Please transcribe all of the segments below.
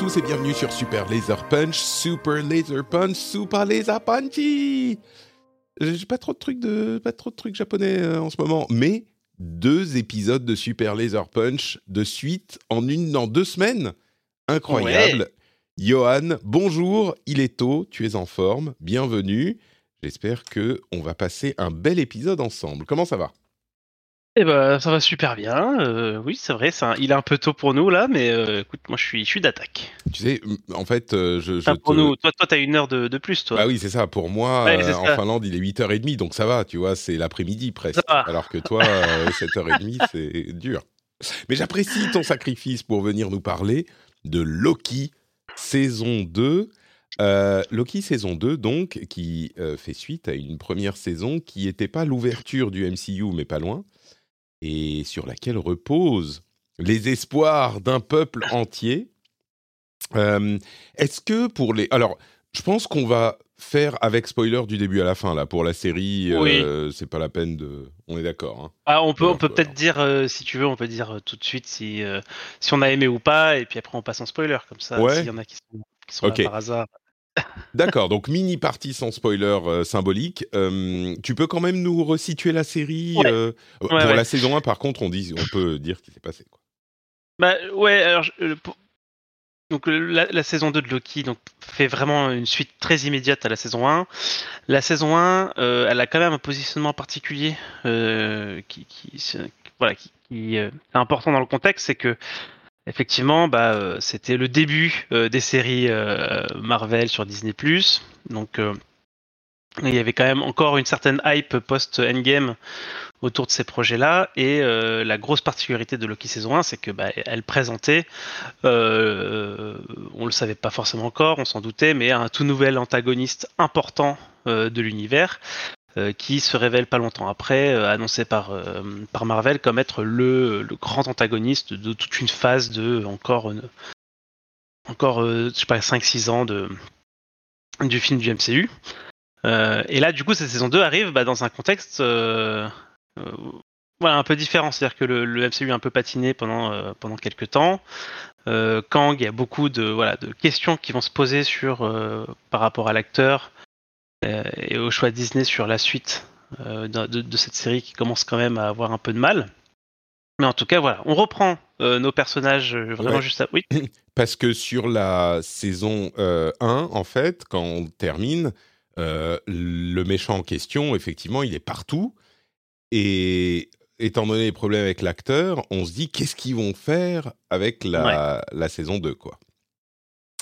Tous et bienvenue sur Super Laser Punch, Super Laser Punch, Super Laser Punchy. J'ai pas trop de trucs de pas trop de trucs japonais euh, en ce moment, mais deux épisodes de Super Laser Punch de suite en une dans deux semaines, incroyable. Johan, bonjour, il est tôt, tu es en forme, bienvenue. J'espère que on va passer un bel épisode ensemble. Comment ça va? Eh ben, ça va super bien. euh, oui, c'est vrai, un- il est un peu tôt pour nous là, mais euh, écoute, moi je suis, je suis d'attaque. Tu sais, en fait, euh, je, pour te- nous, toi, toi, t'as une heure de, de plus, toi. Bah oui, c'est ça. Pour moi, Ouais, en. Finlande, il est 8h30, donc ça va, tu vois, c'est l'après-midi presque. Va. Alors que toi, euh, 7h30, c'est dur. Mais j'apprécie ton sacrifice pour venir nous parler de Loki, saison 2. Euh, Loki, saison 2, donc, qui euh, fait suite à une première saison qui n'était pas l'ouverture du MCU, mais pas loin, et sur laquelle reposent les espoirs d'un peuple entier. Euh, Est-ce que pour les... Alors, je pense qu'on va faire avec spoiler du début à la fin, là, pour la série. euh, c'est pas la peine de... On est d'accord, hein Ah, on peut, Ouais, on peut ouais. peut-être dire, euh, si tu veux, on peut dire euh, tout de suite si, si on a aimé ou pas, et puis après on passe en spoiler, comme ça, Ouais. s'il y en a qui sont, qui sont Ok. là par hasard. D'accord, donc mini partie sans spoiler euh, symbolique. Euh, tu peux quand même nous resituer la série Ouais. euh, Pour ouais. la saison 1, par contre, on, dit, on peut dire ce qui s'est passé. Quoi. Bah ouais, alors je- pour- donc la, la saison 2 de Loki donc, fait vraiment une suite très immédiate à la saison 1. La saison 1, euh, elle a quand même un positionnement particulier qui, qui, se- voilà, qui, qui, est important dans le contexte, c'est que effectivement, bah, euh, c'était le début euh, des séries euh, Marvel sur Disney+. Donc il y avait quand même encore une certaine hype post-Endgame autour de ces projets-là. Et la grosse particularité de Loki saison 1, c'est que bah, elle présentait, on le savait pas forcément encore, on s'en doutait, mais un tout nouvel antagoniste important de l'univers. Euh, qui se révèle pas longtemps après, euh, annoncé par, euh, par Marvel comme être le, grand antagoniste de toute une phase de encore, encore je sais pas, 5-6 ans de, du film du MCU. Et là, du coup, cette saison 2 arrive bah, dans un contexte voilà, un peu différent. C'est-à-dire que le, MCU a un peu patiné pendant, pendant quelques temps. Kang, il y a beaucoup de, voilà, de questions qui vont se poser sur, par rapport à l'acteur et au choix Disney sur la suite euh, de, de- de cette série qui commence quand même à avoir un peu de mal. Mais en tout cas, voilà, on reprend euh, nos personnages euh, vraiment Ouais. juste à... Oui, Parce que sur la saison euh, 1, en fait, quand on termine, euh, le méchant en question, effectivement, il est partout. Et étant donné les problèmes avec l'acteur, on se dit qu'est-ce qu'ils vont faire avec la, la saison 2, quoi.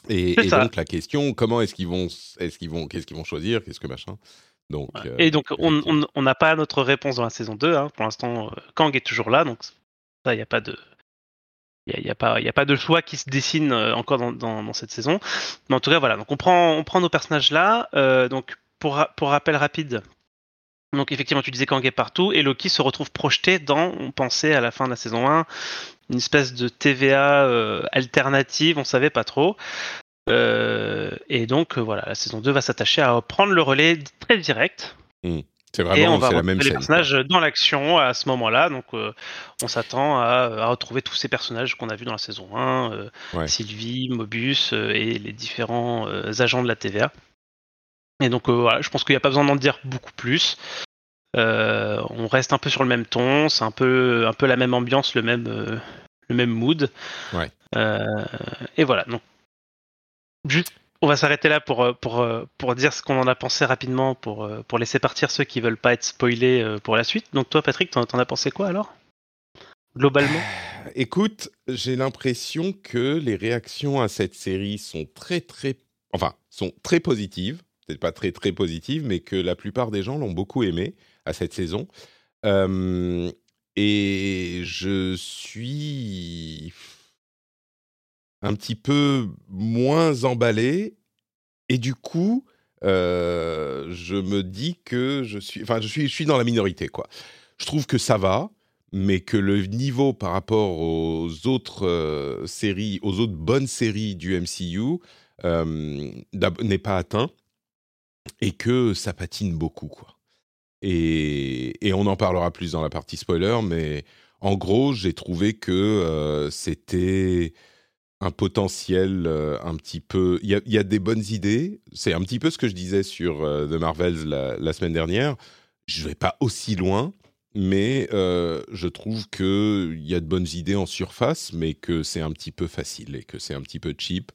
Et, donc la question, comment est-ce qu'ils vont, est-ce qu'ils vont, qu'est-ce qu'ils vont choisir, qu'est-ce que machin. Donc. euh, Et donc, on n'a pas notre réponse dans la saison 2. hein. Pour l'instant, euh, Kang est toujours là, donc ça, il n'y a pas de. Il n'y a, y a pas- y a pas de choix qui se dessine euh, encore dans, dans- dans cette saison. Mais en tout cas, voilà. Donc, on prend, on prend nos personnages là. Euh, donc, pour, pour rappel rapide, donc effectivement, tu disais Kang est partout et Loki se retrouve projeté dans, on pensait à la fin de la saison 1, une espèce de TVA euh, alternative, on savait pas trop. Euh, et donc, euh, voilà, la saison 2 va s'attacher à prendre le relais très direct c'est et on vraiment, va la même les scène. quoi. personnages dans l'action à ce moment-là. Donc, euh, on s'attend à, à retrouver tous ces personnages qu'on a vus dans la saison 1, euh, Ouais. Sylvie, Mobius et les différents agents de la TVA. Et donc, euh, voilà, je pense qu'il n'y a pas besoin d'en dire beaucoup plus. Euh, on reste un peu sur le même ton, c'est un peu, un peu la même ambiance, le même, euh, le même mood. Ouais. Et voilà. Donc, juste, on va s'arrêter là pour, pour, pour dire ce qu'on en a pensé rapidement, pour, pour laisser partir ceux qui veulent pas être spoilés pour la suite. Donc toi, Patrick, t'en, t'en as pensé quoi alors? Globalement? Écoute, j'ai l'impression que les réactions à cette série sont très très, enfin, sont très positives. Peut-être pas très très positives, mais que la plupart des gens l'ont beaucoup aimé à cette saison. Euh, et je suis un petit peu moins emballé. Et du coup, euh, je me dis que je suis, enfin, je suis, je suis dans la minorité, quoi. Je trouve que ça va, mais que le niveau par rapport aux autres euh, séries, aux autres bonnes séries du MCU n'est pas atteint et que ça patine beaucoup, quoi. Et, et, on en parlera plus dans la partie spoiler, mais en gros, j'ai trouvé que c'était un potentiel euh, un petit peu. Il y, a des bonnes idées. C'est un petit peu ce que je disais sur euh, The Marvels la, semaine dernière. Je vais pas aussi loin, mais euh, je trouve qu'il y a de bonnes idées en surface, mais que c'est un petit peu facile et que c'est un petit peu cheap.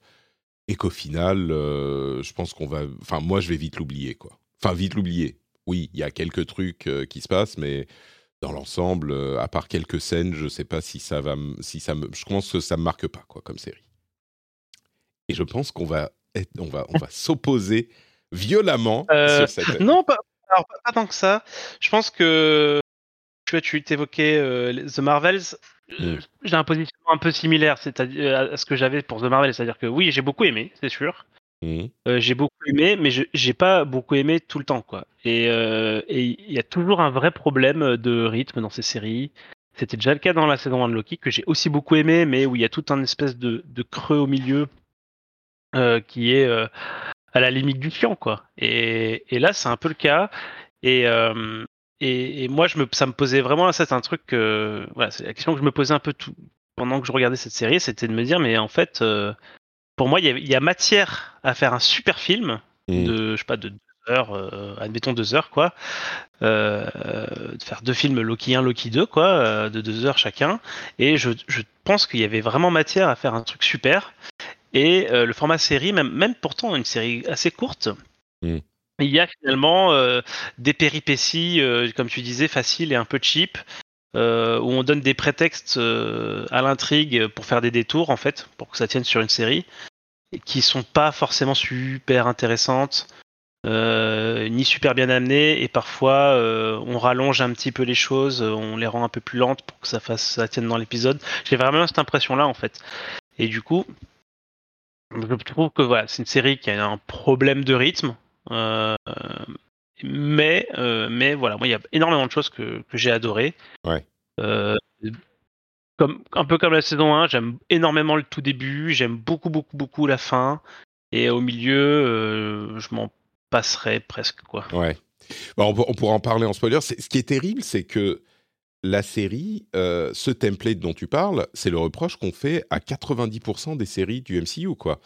Et qu'au final, je pense qu'on va. Enfin, moi, je vais vite l'oublier, quoi. Enfin, vite l'oublier. Oui, il y a quelques trucs qui se passent, mais dans l'ensemble, euh, à part quelques scènes, je ne sais pas si ça va, si ça me, je pense que ça me marque pas quoi comme série. Et je pense qu'on va, on va, on va s'opposer violemment euh, sur cette. Non, pas, pas, tant que ça. Je pense que tu vois, tu t'évoquais euh, The Marvels. Mm. J'ai un positionnement un peu similaire, c'est-à-dire à ce que j'avais pour The Marvels, c'est-à-dire que oui, j'ai beaucoup aimé, c'est sûr. Euh, j'ai beaucoup aimé, mais je j'ai pas beaucoup aimé tout le temps, quoi. Et euh, il y a toujours un vrai problème de rythme dans ces séries. C'était déjà le cas dans la saison 1 de Loki, que j'ai aussi beaucoup aimé, mais où il y a tout un espèce de, de creux au milieu euh, qui est à la limite du quoi. Et, et là, c'est un peu le cas. Et, et, et, moi, je me, ça me posait vraiment, c'est un truc, voilà, c'est la question que je me posais un peu tout, pendant que je regardais cette série, c'était de me dire, mais en fait, pour moi, il y, a matière à faire un super film de, je sais pas, de deux heures, euh, admettons deux heures, quoi. Euh, de faire deux films Loki 1, Loki 2, quoi, euh, de deux heures chacun. Et je, pense qu'il y avait vraiment matière à faire un truc super. Et le format série, même, même pourtant une série assez courte. Il y a finalement des péripéties, comme tu disais, faciles et un peu cheap. où on donne des prétextes à l'intrigue pour faire des détours en fait, pour que ça tienne sur une série qui sont pas forcément super intéressantes, euh, ni super bien amenées, et parfois euh, on rallonge un petit peu les choses, on les rend un peu plus lentes pour que ça fasse ça tienne dans l'épisode. J'ai vraiment cette impression-là en fait. Et du coup, je trouve que voilà, c'est une série qui a un problème de rythme. Euh, mais, mais voilà, moi il y a énormément de choses que, que j'ai adoré. Ouais un peu comme la saison 1, j'aime énormément le tout début, j'aime beaucoup, beaucoup, beaucoup la fin. Et au milieu, euh, je m'en passerai presque. Quoi. Ouais. on, pourra en parler en spoiler. Ce qui est terrible, c'est que la série, euh, ce template dont tu parles, c'est le reproche qu'on fait à 90% des séries du MCU. Quoi.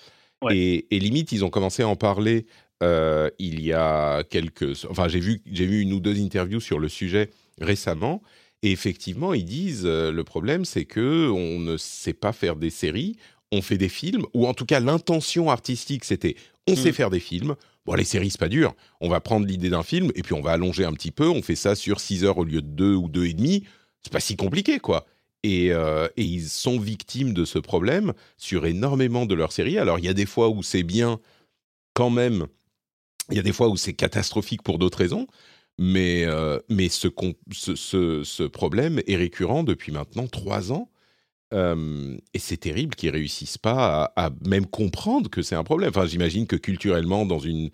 Et, limite, ils ont commencé à en parler euh, il y a quelques... Enfin, j'ai vu, j'ai vu une ou deux interviews sur le sujet récemment. Et effectivement, ils disent euh, le problème, c'est que on ne sait pas faire des séries, on fait des films, ou en tout cas l'intention artistique, c'était on sait mmh. faire des films. Bon, les séries, c'est pas dur. On va prendre l'idée d'un film et puis on va allonger un petit peu. On fait ça sur 6 heures au lieu de 2 ou 2 et demi. C'est pas si compliqué, quoi. Et, euh, et, ils sont victimes de ce problème sur énormément de leurs séries. Alors, il y a des fois où c'est bien quand même. Il y a des fois où c'est catastrophique pour d'autres raisons. Mais, euh, mais ce, problème est récurrent depuis maintenant trois ans. Euh, et c'est terrible qu'ils réussissent pas à, même comprendre que c'est un problème. Enfin, j'imagine que culturellement, dans une,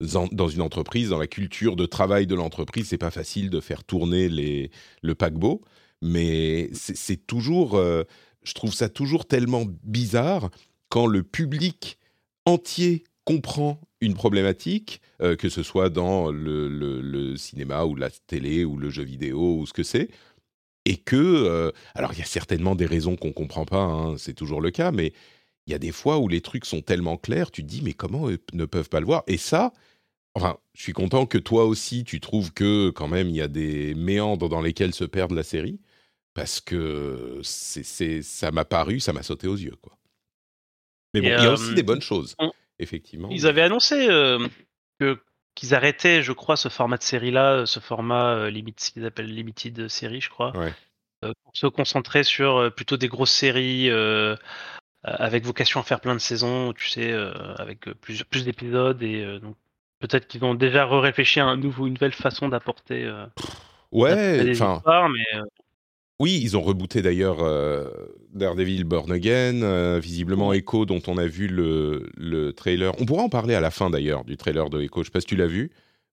dans une entreprise, dans la culture de travail de l'entreprise, c'est pas facile de faire tourner le paquebot. Mais c'est toujours, euh, je trouve ça toujours tellement bizarre quand le public entier comprend une problématique, euh, que ce soit dans le, cinéma ou la télé ou le jeu vidéo ou ce que c'est, et que, euh, alors il y a certainement des raisons qu'on ne comprend pas, hein, c'est toujours le cas, mais il y a des fois où les trucs sont tellement clairs, tu te dis mais comment eux ne peuvent pas le voir? Et ça, enfin, je suis content que toi aussi tu trouves que quand même il y a des méandres dans lesquels se perdent la série, parce que c'est, ça m'a paru, ça m'a sauté aux yeux quoi. Mais bon, il y a aussi euh, des bonnes choses effectivement. Ils avaient annoncé euh, que qu'ils arrêtaient, je crois, ce format de série-là, ce format euh, limite, ce qu'ils appellent limited série, je crois. pour se concentrer sur plutôt des grosses séries avec vocation à faire plein de saisons, tu sais, avec plus, plus d'épisodes et donc peut-être qu'ils ont déjà réfléchi à un nouveau, une nouvelle façon d'apporter. ouais, enfin. Mais oui, ils ont rebooté d'ailleurs euh, Daredevil Born Again, euh, visiblement Echo dont on a vu le, le, trailer. On pourra en parler à la fin d'ailleurs du trailer de Echo. Je sais pas si tu l'as vu,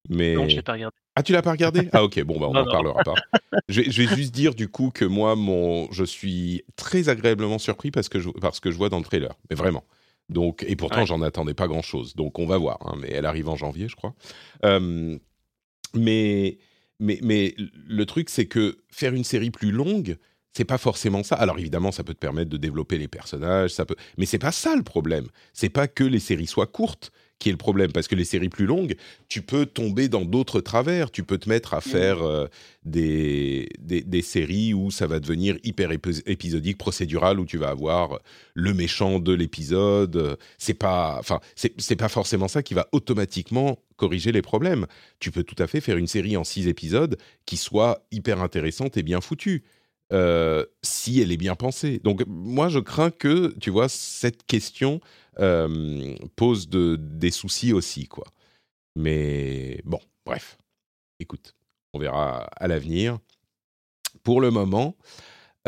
mais non, je l'ai pas regardé. Ah, tu l'as pas regardé? Ah ok, bon bah on en parlera pas. Je vais, juste dire du coup que moi, mon, je suis très agréablement surpris parce que je, parce que je vois dans le trailer, mais vraiment. Donc et pourtant j'en attendais pas grand chose. Donc on va voir. Hein, mais elle arrive en janvier, je crois. Euh, mais mais, le truc, c'est que faire une série plus longue, c'est pas forcément ça. Alors évidemment, ça peut te permettre de développer les personnages, ça peut, mais c'est pas ça le problème. C'est pas que les séries soient courtes, qui est le problème, parce que les séries plus longues, tu peux tomber dans d'autres travers. Tu peux te mettre à mmh. faire euh, des, des, séries où ça va devenir hyper épisodique, procédural, où tu vas avoir le méchant de l'épisode. C'est pas, enfin, c'est pas forcément ça qui va automatiquement corriger les problèmes. Tu peux tout à fait faire une série en six épisodes qui soit hyper intéressante et bien foutue. Euh, si elle est bien pensée. Donc moi, je crains que, tu vois, cette question euh, pose de, des soucis aussi, quoi. Mais bon, bref. Écoute, on verra à l'avenir. Pour le moment,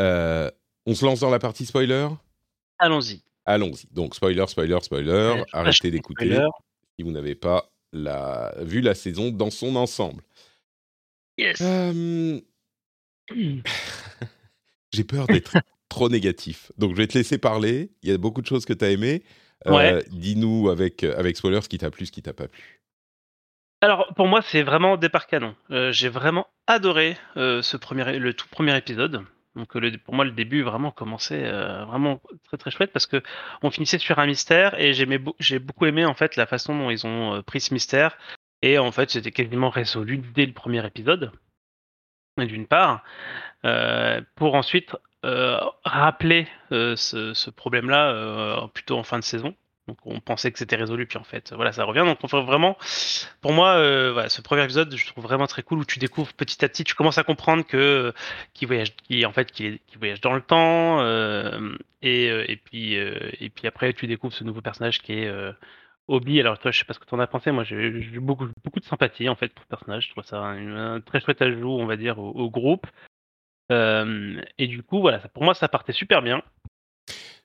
euh, on se lance dans la partie spoiler? Allons-y. Allons-y. Donc, spoiler, spoiler, spoiler. Arrêtez d'écouter si vous n'avez pas la, vu la saison dans son ensemble. Yes. J'ai peur d'être trop négatif. Donc, je vais te laisser parler. Il y a beaucoup de choses que tu as aimées. Euh, dis-nous avec, avec spoiler ce qui t'a plu, ce qui t'a pas plu. Alors, pour moi, c'est vraiment départ canon. Euh, j'ai vraiment adoré euh, ce premier, le tout premier épisode. Donc, pour moi, le début vraiment commençait vraiment très très chouette parce que on finissait sur un mystère et j'ai beaucoup aimé en fait la façon dont ils ont pris ce mystère et en fait c'était quasiment résolu dès le premier épisode d'une part, pour ensuite rappeler ce, problème-là plutôt en fin de saison. Donc on pensait que c'était résolu, puis en fait, voilà, ça revient. Donc on fait vraiment, pour moi, ce premier épisode, je trouve vraiment très cool où tu découvres petit à petit, tu commences à comprendre que qu'il voyage, qui en fait, qui voyage dans le temps, et, puis et puis après, tu découvres ce nouveau personnage qui est Obi, alors toi, je sais pas ce que tu en as pensé. Moi, j'ai beaucoup, beaucoup de sympathie en fait pour le personnage. Je trouve ça un, très chouette ajout, on va dire, au, groupe. Euh, et du coup, voilà, pour moi, ça partait super bien.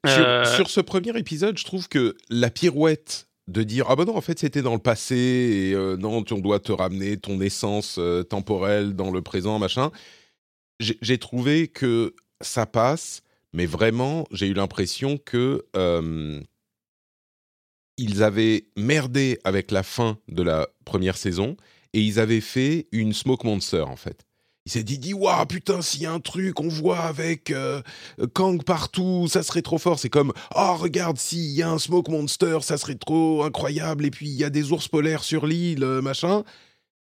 Euh, sur, ce premier épisode, je trouve que la pirouette de dire ah ben non en fait c'était dans le passé et euh, non on doit te ramener ton essence temporelle dans le présent machin j'ai trouvé que ça passe mais vraiment j'ai eu l'impression que ils avaient merdé avec la fin de la première saison et ils avaient fait une Smoke Monster en fait. Il s'est dit, dit waouh putain s'il y a un truc on voit avec euh, Kang partout ça serait trop fort. C'est comme oh regarde s'il y a un Smoke Monster ça serait trop incroyable. Et puis il y a des ours polaires sur l'île euh, machin.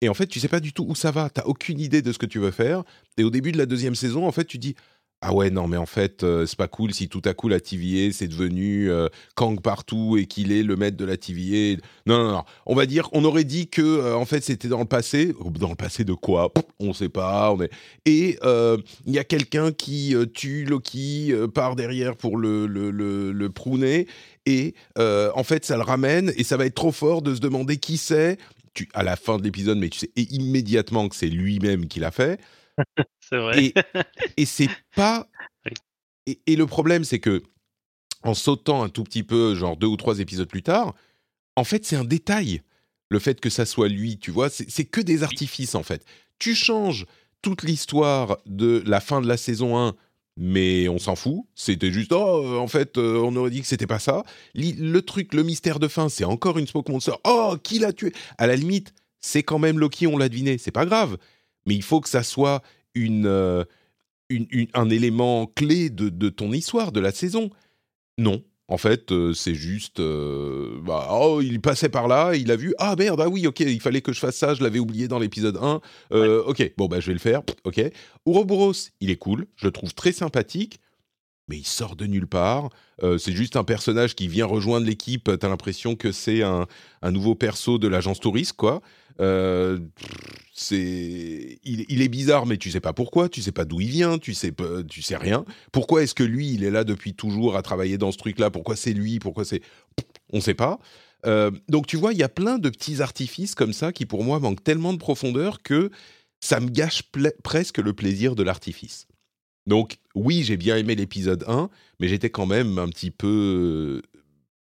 Et en fait tu sais pas du tout où ça va. T'as aucune idée de ce que tu veux faire. Et au début de la deuxième saison en fait tu dis ah ouais, non, mais en fait, euh, c'est pas cool si tout à coup la TVA c'est devenu euh, Kang partout et qu'il est le maître de la TVA. Non, non, non. On va dire, on aurait dit que euh, en fait c'était dans le passé. Dans le passé de quoi? On sait pas. On est... Et il y a quelqu'un qui tue Loki par derrière pour le, le, le. Et en fait, ça le ramène et ça va être trop fort de se demander qui c'est. à la fin de l'épisode, mais tu sais immédiatement que c'est lui-même qui l'a fait. c'est vrai. Et, c'est pas. Et, le problème, c'est que en sautant un tout petit peu, genre deux ou trois épisodes plus tard, en fait, c'est un détail. Le fait que ça soit lui, tu vois, c'est que des artifices en fait. Tu changes toute l'histoire de la fin de la saison 1 mais on s'en fout. C'était juste, oh, en fait, euh, on aurait dit que c'était pas ça. Le, truc, le mystère de fin, c'est encore une Smoke Monster. Oh, qui l'a tué? À la limite, c'est quand même Loki, on l'a deviné, c'est pas grave mais il faut que ça soit euh, une, un élément clé de, ton histoire, de la saison. Non. En fait, euh, c'est juste, euh, bah, oh, il passait par là, il a vu, ah merde, ah oui, ok, il fallait que je fasse ça, je l'avais oublié dans l'épisode 1, ok, bon, bah, je vais le faire, ok. Ouroboros, il est cool, je le trouve très sympathique, mais il sort de nulle part. Euh, c'est juste un personnage qui vient rejoindre l'équipe. T'as l'impression que c'est un, un, nouveau perso de l'agence touriste, quoi. Euh, c'est, il, est bizarre, mais tu sais pas pourquoi, tu sais pas d'où il vient, tu sais, tu sais rien. Pourquoi est-ce que lui, il est là depuis toujours à travailler dans ce truc-là? Pourquoi c'est lui? Pourquoi c'est, on sait pas. Euh, donc tu vois, il y a plein de petits artifices comme ça qui pour moi manquent tellement de profondeur que ça me gâche presque le plaisir de l'artifice. Donc oui, j'ai bien aimé l'épisode 1, mais j'étais quand même un petit peu,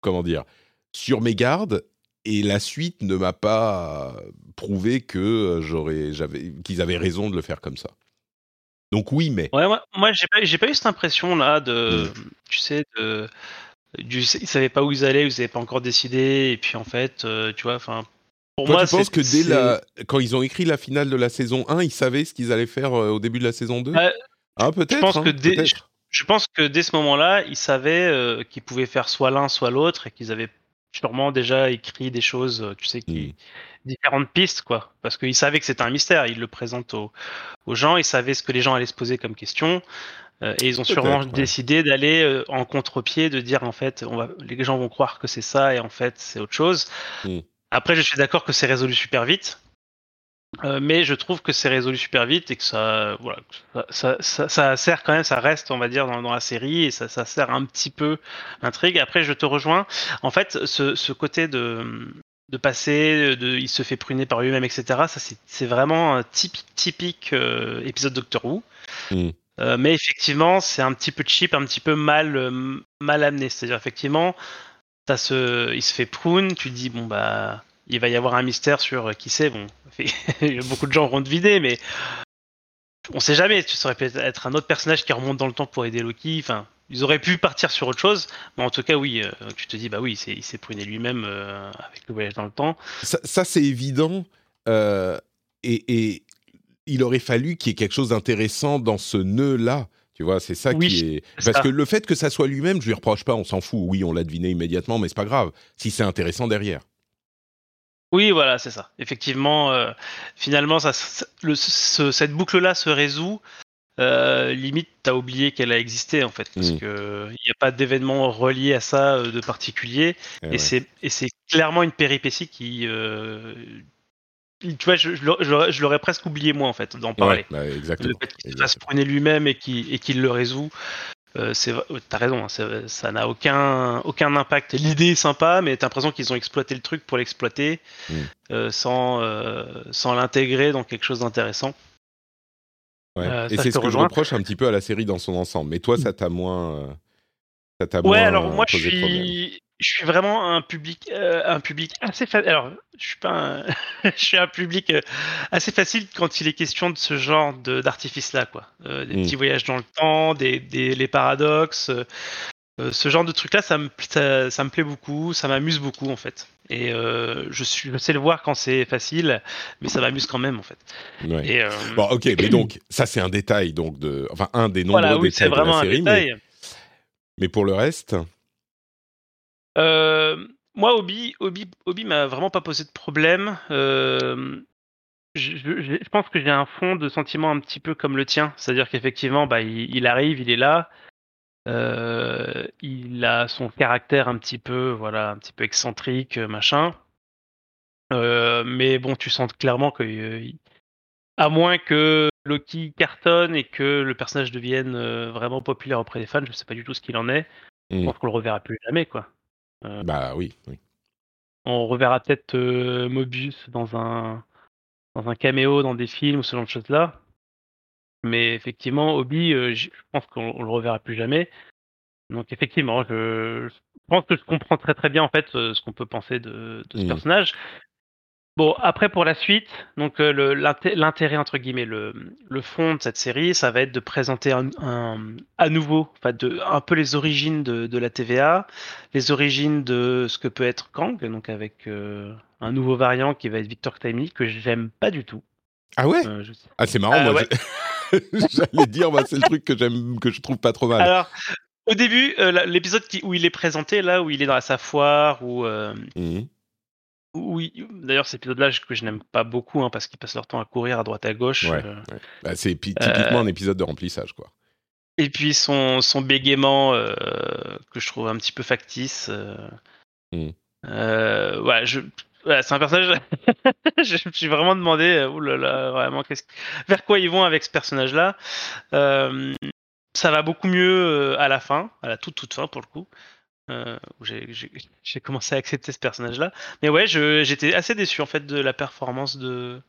comment dire, sur mes gardes. Et la suite ne m'a pas prouvé que j'aurais, j'avais, qu'ils avaient raison de le faire comme ça. Donc oui, mais. Ouais, moi, moi j'ai pas, j'ai pas eu cette impression là de, mmh. tu sais, de, du, ils savaient pas où ils allaient, ils n'avaient pas encore décidé, et puis en fait, euh, tu vois, enfin. Pour Toi, moi, tu penses que dès la, quand ils ont écrit la finale de la saison 1, ils savaient ce qu'ils allaient faire euh, au début de la saison 2 ah, peut-être. Je pense hein, que dès, je, pense que dès ce moment-là, ils savaient euh, qu'ils pouvaient faire soit l'un, soit l'autre, et qu'ils avaient sûrement déjà écrit des choses, euh, tu sais, qui, hmm. différentes pistes, quoi. Parce qu'ils savaient que c'était un mystère. Ils le présentent aux, gens. Ils savaient ce que les gens allaient se poser comme question. Euh, et ils ont sûrement décidé d'aller en contre-pied, de dire en fait, on va, les gens vont croire que c'est ça et en fait c'est autre chose. Hmm. Après, je suis d'accord que c'est résolu super vite. Euh, mais je trouve que c'est résolu super vite et que ça, voilà, ça, ça, ça, sert quand même, ça reste, on va dire, dans, dans la série et ça, ça, sert un petit peu l'intrigue. Après, je te rejoins. En fait, ce, ce côté de, de passer, de, il se fait pruner par lui-même, etc. Ça, c'est vraiment un typique, typique euh, épisode Doctor Who. Mm. Euh, mais effectivement, c'est un petit peu cheap, un petit peu mal, mal amené. C'est-à-dire, effectivement, as ce, il se fait prune, tu te dis, bon, bah il va y avoir un mystère sur euh, qui c'est. Bon, beaucoup de gens vont vider, mais on sait jamais. Tu saurais peut-être être un autre personnage qui remonte dans le temps pour aider Loki. Enfin, ils auraient pu partir sur autre chose, mais en tout cas, oui, euh, tu te dis, bah oui, il s'est pruné lui-même euh, avec le voyage dans le temps. Ça, c'est évident. et, il aurait fallu qu'il y ait quelque chose d'intéressant dans ce nœud-là. Tu vois, c'est ça qui est. Parce que le fait que ça soit lui-même, je lui reproche pas, on s'en fout. Oui, on l'a deviné immédiatement, mais c'est pas grave. Si c'est intéressant derrière. Oui, voilà, c'est ça. Effectivement, euh, finalement, ça, le, cette boucle-là se résout. Euh, limite, t'as oublié qu'elle a existé en fait, parce mmh. que il n'y a pas d'événement relié à ça euh, de particulier, eh et, c'est clairement une péripétie qui, tu vois, je, je l'aurais presque oublié moi en fait d'en parler. Exactement. Le fait qu'il se fasse lui-même et qu'il et qu'il le résout, euh, t'as raison, hein, ça n'a aucun, aucun impact. L'idée est sympa, mais t'as l'impression qu'ils ont exploité le truc pour l'exploiter mm. euh, sans, euh, sans l'intégrer dans quelque chose d'intéressant. Ouais. Et c'est ce que je reproche un petit peu à la série dans son ensemble. Mais toi, ça t'a moins. ça ouais, alors moi, je suis je suis vraiment un public, euh, un public assez facile. Alors, je suis pas, je suis un public euh, assez facile quand il est question de ce genre d'artifice-là, quoi. Euh, des mm. petits voyages dans le temps, des, des les paradoxes, ce genre de truc-là, ça me, ça, ça, me plaît beaucoup, ça m'amuse beaucoup en fait. Et je suis, je sais le voir quand c'est facile, mais ça m'amuse quand même en fait. Et, bon, ok, mais donc ça c'est un détail donc de, enfin un des nombreux voilà, oui, détails vraiment de la série, un détail. Mais, mais pour le reste. Euh, moi, Obi, Obi, Obi m'a vraiment pas posé de problème. Euh, je, pense que j'ai un fond de sentiment un petit peu comme le tien, c'est-à-dire qu'effectivement, bah, il, arrive, il est là, euh, il a son caractère un petit peu, voilà, un petit peu excentrique, machin. mais bon, tu sens clairement que, à moins que Loki cartonne et que le personnage devienne vraiment populaire auprès des fans, je sais pas du tout ce qu'il en est. Je mmh. pense qu'on le reverra plus jamais, quoi. Euh, bah oui, oui. On reverra peut-être euh, Mobius dans un, dans un caméo dans des films ou ce genre de choses-là. Mais effectivement, Obi, euh, je pense qu'on le reverra plus jamais. Donc effectivement, je, pense que je comprends très très bien en fait ce qu'on peut penser de, ce mmh. personnage. Bon, après pour la suite, donc euh, l'intérêt entre guillemets, le, le, fond de cette série, ça va être de présenter un, à nouveau, enfin de, un peu les origines de, de, la TVA, les origines de ce que peut être Kang, donc avec euh, un nouveau variant qui va être Victor Timely que j'aime pas du tout. Ah ouais? Euh, Ah c'est marrant, moi j'allais dire, c'est le truc que j'aime, que je trouve pas trop mal. Alors, au début, l'épisode où il est présenté, là où il est dans sa foire, où mmh. Oui, d'ailleurs, cet épisode-là que je n'aime pas beaucoup hein, parce qu'ils passent leur temps à courir à droite à gauche. Euh, bah, c'est typiquement un épisode de remplissage, quoi. Et puis son, son bégaiement euh, que je trouve un petit peu factice. Euh, Mm. euh, ouais, je, c'est un personnage. je me suis vraiment demandé, euh, là, vraiment, vers quoi ils vont avec ce personnage-là. Euh, ça va beaucoup mieux euh, à la fin, à la toute toute fin pour le coup. Euh, où j'ai, commencé à accepter ce personnage-là. Mais ouais, j'étais assez déçu en fait de la performance de,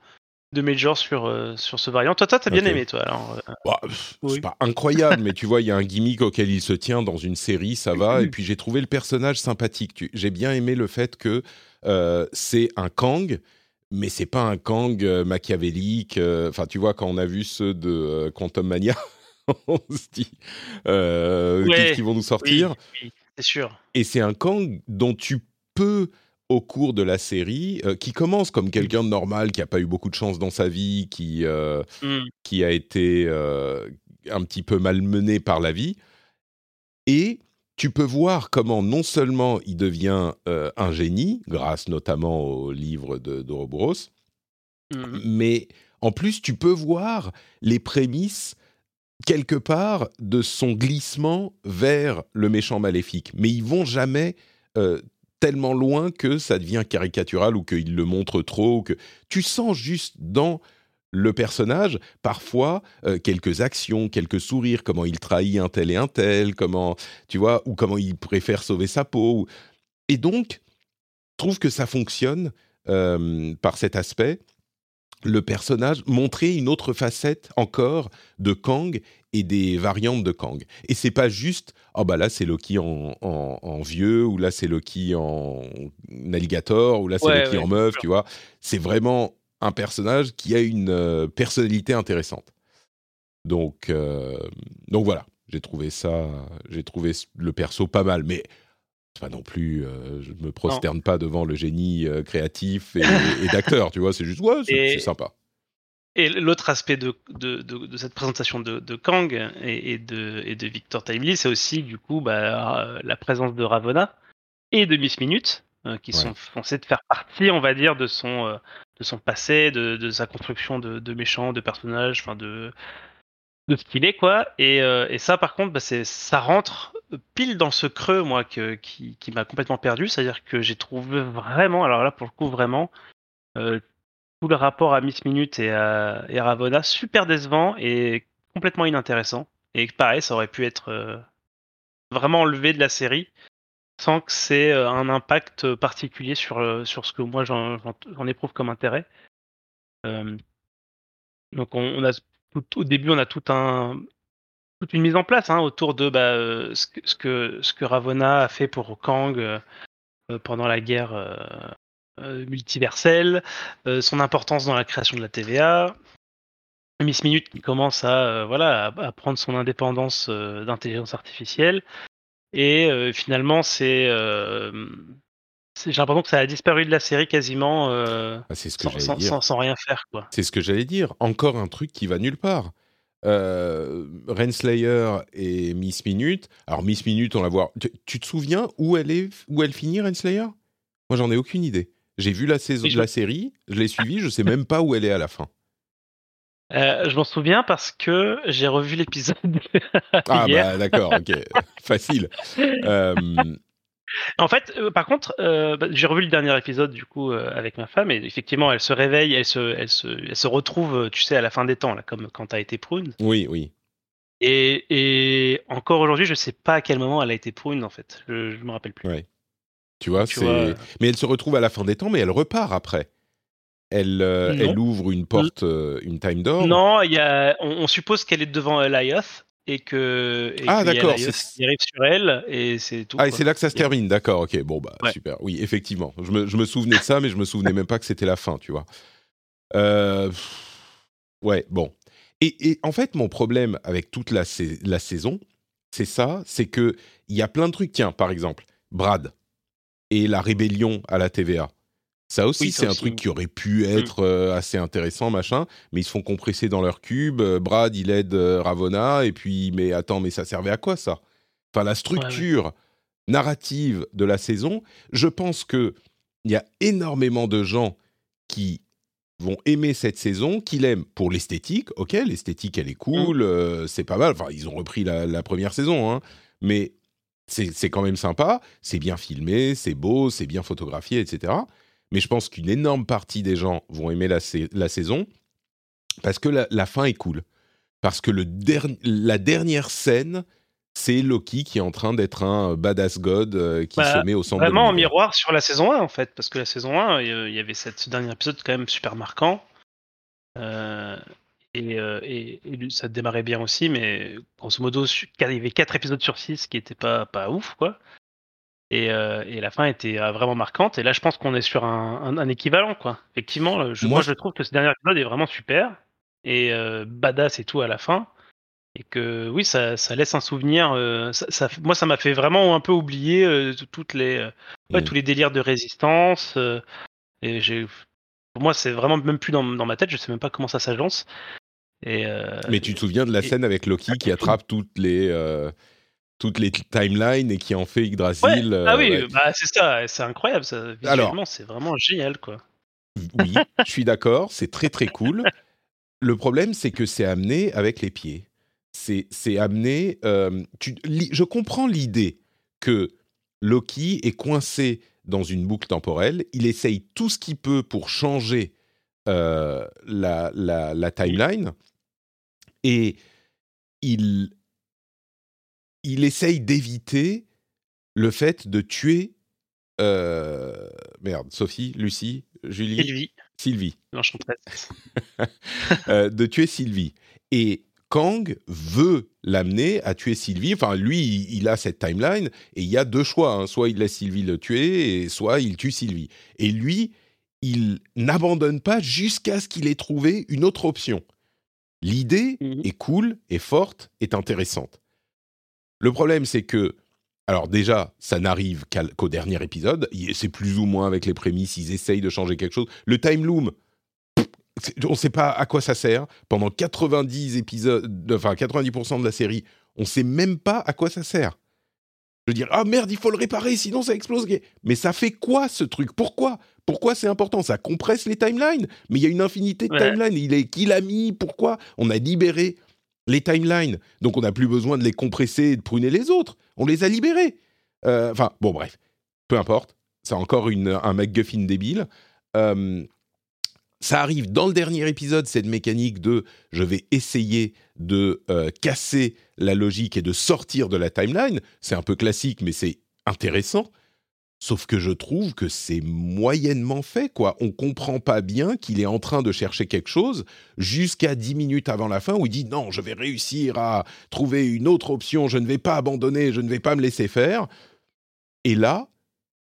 de Major sur, euh, sur ce variant. Toi, toi, t'as bien aimé, toi. Alors, euh, Bah, Oui. C'est pas incroyable, mais tu vois, il y a un gimmick auquel il se tient dans une série, ça va. Et puis j'ai trouvé le personnage sympathique. J'ai bien aimé le fait que euh, c'est un Kang, mais c'est pas un Kang machiavélique. euh, Enfin, tu vois, quand on a vu ceux de euh, Quantum Mania, on se dit euh, Ouais, qu'est-ce qu'ils vont nous oui, sortir? oui, c'est sûr. Et c'est un Kang dont tu peux, au cours de la série, euh, qui commence comme quelqu'un de normal, qui n'a pas eu beaucoup de chance dans sa vie, qui, euh, Mm. qui a été euh, un petit peu malmené par la vie. Et tu peux voir comment non seulement il devient un génie, grâce notamment au livre de d'Ouroboros, Mm. mais en plus tu peux voir les prémices quelque part de son glissement vers le méchant maléfique. Mais ils vont jamais euh, tellement loin que ça devient caricatural ou qu'ils le montrent trop. Ou que tu sens juste dans le personnage parfois euh, quelques actions, quelques sourires, comment il trahit un tel et un tel, comment tu vois, ou comment il préfère sauver sa peau. Et donc, trouve que ça fonctionne euh, par cet aspect. Le personnage montrer une autre facette encore de Kang et des variantes de Kang. Et c'est pas juste oh bah là c'est Loki en, en- en vieux ou là c'est Loki en alligator ou là c'est Ouais, Loki ouais, en meuf, tu vois. C'est vraiment un personnage qui a une euh, personnalité intéressante. Donc euh, donc voilà, j'ai trouvé ça, j'ai trouvé le perso pas mal, mais pas non plus, euh, je me prosterne pas devant le génie euh, créatif et, et d'acteur, tu vois. C'est juste ouais, c'est sympa. Et l'autre aspect de, de, de, de cette présentation de, Kang et, et de, et de Victor Timely, c'est aussi du coup bah, la présence de Ravonna et de Miss Minute, euh, qui Ouais. sont censés de faire partie, on va dire, de son, euh, de son passé, de, de sa construction de, de méchant, de personnage, enfin de, de ce qu'il est, quoi. Et, euh, et ça, par contre, bah, c'est, ça rentre pile dans ce creux, moi, que, qui, qui m'a complètement perdu. C'est-à-dire que j'ai trouvé vraiment, alors là, pour le coup, vraiment, euh, tout le rapport à Miss Minute et à, et à Ravonna super décevant et complètement inintéressant. Et pareil, ça aurait pu être euh, vraiment enlevé de la série sans que c'est un impact particulier sur, sur ce que moi j'en, éprouve comme intérêt. Donc on, on a au début on a toute une mise en place hein, autour de bah, euh, ce, que, ce a fait pour Kang euh, euh, pendant la guerre multiverselle, son importance dans la création de la TVA. Miss Minute qui commence à voilà à, prendre son indépendance d'intelligence artificielle et finalement c'est- j'ai l'impression que ça a disparu de la série quasiment euh, Ah, c'est ce que sans, j'allais sans- dire. sans- sans rien faire. C'est ce que j'allais dire. Encore un truc qui va nulle part. Euh, Renslayer et Miss Minute. Alors Miss Minute, on la voit. Tu, tu te souviens où elle est, où elle finit Renslayer? Moi, j'en ai aucune idée. J'ai vu la saison je- la série, je l'ai suivie, je sais même pas où elle est à la fin. Euh, je m'en souviens parce que j'ai revu l'épisode Ah bah d'accord, ok, facile. Euh, En fait, euh, par contre, euh, bah, j'ai revu le dernier épisode du coup euh, avec ma femme et effectivement, elle se réveille, elle se, elle se, elle se retrouve, tu sais, à la fin des temps, là, comme quand t'as été prune. oui, oui. Et, et encore aujourd'hui, je sais pas à quel moment elle a été prune en fait. Je, je me rappelle plus. Ouais. Tu vois, c'est. vois, Mais elle se retrouve à la fin des temps, mais elle repart après. Elle, elle ouvre une porte, une time door. Non, y a, on, on suppose qu'elle est devant Elioth et que. et Ah, d'accord, qui arrive sur elle et c'est tout. Ah, et c'est là que ça se termine, d'accord, ok, bon, bah, Ouais. super. Oui, effectivement. Je me, je me souvenais de ça, mais je me souvenais même pas que c'était la fin, tu vois. Euh, ouais, bon. Et, et en fait, mon problème avec toute la, la saison, c'est ça, c'est que il y a plein de trucs. Tiens, par exemple, Brad et la rébellion à la TVA. Ça aussi, Oui, c'est un aussi. truc qui aurait pu être euh, assez intéressant, machin, mais ils se font compresser dans leur cube. Euh, Brad, il aide euh, Ravonna, et puis, mais attends, mais ça servait à quoi ça? Enfin, la structure narrative de la saison, je pense que il y a énormément de gens qui vont aimer cette saison, qu'ils aiment pour l'esthétique. Ok, l'esthétique, elle est cool, euh, c'est pas mal. Enfin, ils ont repris la, la première saison, hein, mais c'est quand même sympa. C'est bien filmé, c'est beau, c'est bien photographié, etc. Mais je pense qu'une énorme partie des gens vont aimer la, sa- la saison parce que la, la fin est cool. Parce que le derni- la dernière scène, c'est Loki qui est en train d'être un badass god euh, qui Bah, se met au centre de Vraiment en l'univers. miroir sur la saison 1 en fait, parce que la saison 1, il y avait cette, ce dernier épisode quand même super marquant. Euh, et, euh, et- et lui, ça démarrait bien aussi, mais grosso modo, il y avait 4 épisodes sur 6 qui étaient pas, pas ouf, quoi. Et, euh, et la fin était euh, vraiment marquante. Et là, je pense qu'on est sur un, un- un équivalent, quoi. Effectivement, je, Moi, moi, je trouve que ce dernier épisode est vraiment super et euh, badass et tout à la fin. Et que oui, ça, ça laisse un souvenir. euh, ça, ça- moi, ça m'a fait vraiment un peu oublier toutes les, ouais, Mm. tous les délires de résistance. et j'ai, pour moi, c'est vraiment même plus dans, dans ma tête. Je sais même pas comment ça s'agence. Et Mais tu te souviens de la et- scène avec Loki qui attrape toutes les, toutes les timelines et qui en fait Yggdrasil euh, ah oui, ouais. bah, c'est ça. C'est incroyable. Ça, visuellement, c'est vraiment génial, quoi. Oui, je suis d'accord, c'est très très cool. Le problème, c'est que c'est amené avec les pieds. C'est c'est amené. euh, tu- li- je comprends l'idée que Loki est coincé dans une boucle temporelle. Il essaye tout ce qu'il peut pour changer euh, la, la, la timeline et il, il essaye d'éviter le fait de tuer. euh, merde, Sophie, Lucie, Julie, Sylvie, Sylvie. euh, de tuer Sylvie. Et Kang veut l'amener à tuer Sylvie. Enfin, lui, il, il a cette timeline et il y a deux choix. hein. Soit il laisse Sylvie le tuer, et soit il tue Sylvie. Et lui, il n'abandonne pas jusqu'à ce qu'il ait trouvé une autre option. L'idée Mhm. est cool, est forte, est intéressante. Le problème, c'est que, alors déjà, ça n'arrive qu'au dernier épisode. C'est plus ou moins avec les prémices, ils essayent de changer quelque chose. Le time loom, on ne sait pas à quoi ça sert. Pendant 90 épisodes, enfin 90% de la série, on ne sait même pas à quoi ça sert. Je veux dire, ah merde, il faut le réparer, sinon ça explose. Mais ça fait quoi ce truc? Pourquoi? Pourquoi c'est important? Ça compresse les timelines. Mais il y a une infinité de Ouais. timelines. Il est qui l'a mis? Pourquoi? On a libéré les timelines, donc on n'a plus besoin de les compresser et de pruner les autres. On les a libérés. Euh, Enfin, bon, bref, peu importe. C'est encore un MacGuffin débile. Euh, ça arrive dans le dernier épisode, cette mécanique de je vais essayer de euh, casser la logique et de sortir de la timeline. C'est un peu classique, mais c'est intéressant. Sauf que je trouve que c'est moyennement fait, quoi. On comprend pas bien qu'il est en train de chercher quelque chose jusqu'à 10 minutes avant la fin où il dit non, je vais réussir à trouver une autre option, je ne vais pas abandonner, je ne vais pas me laisser faire. Et là,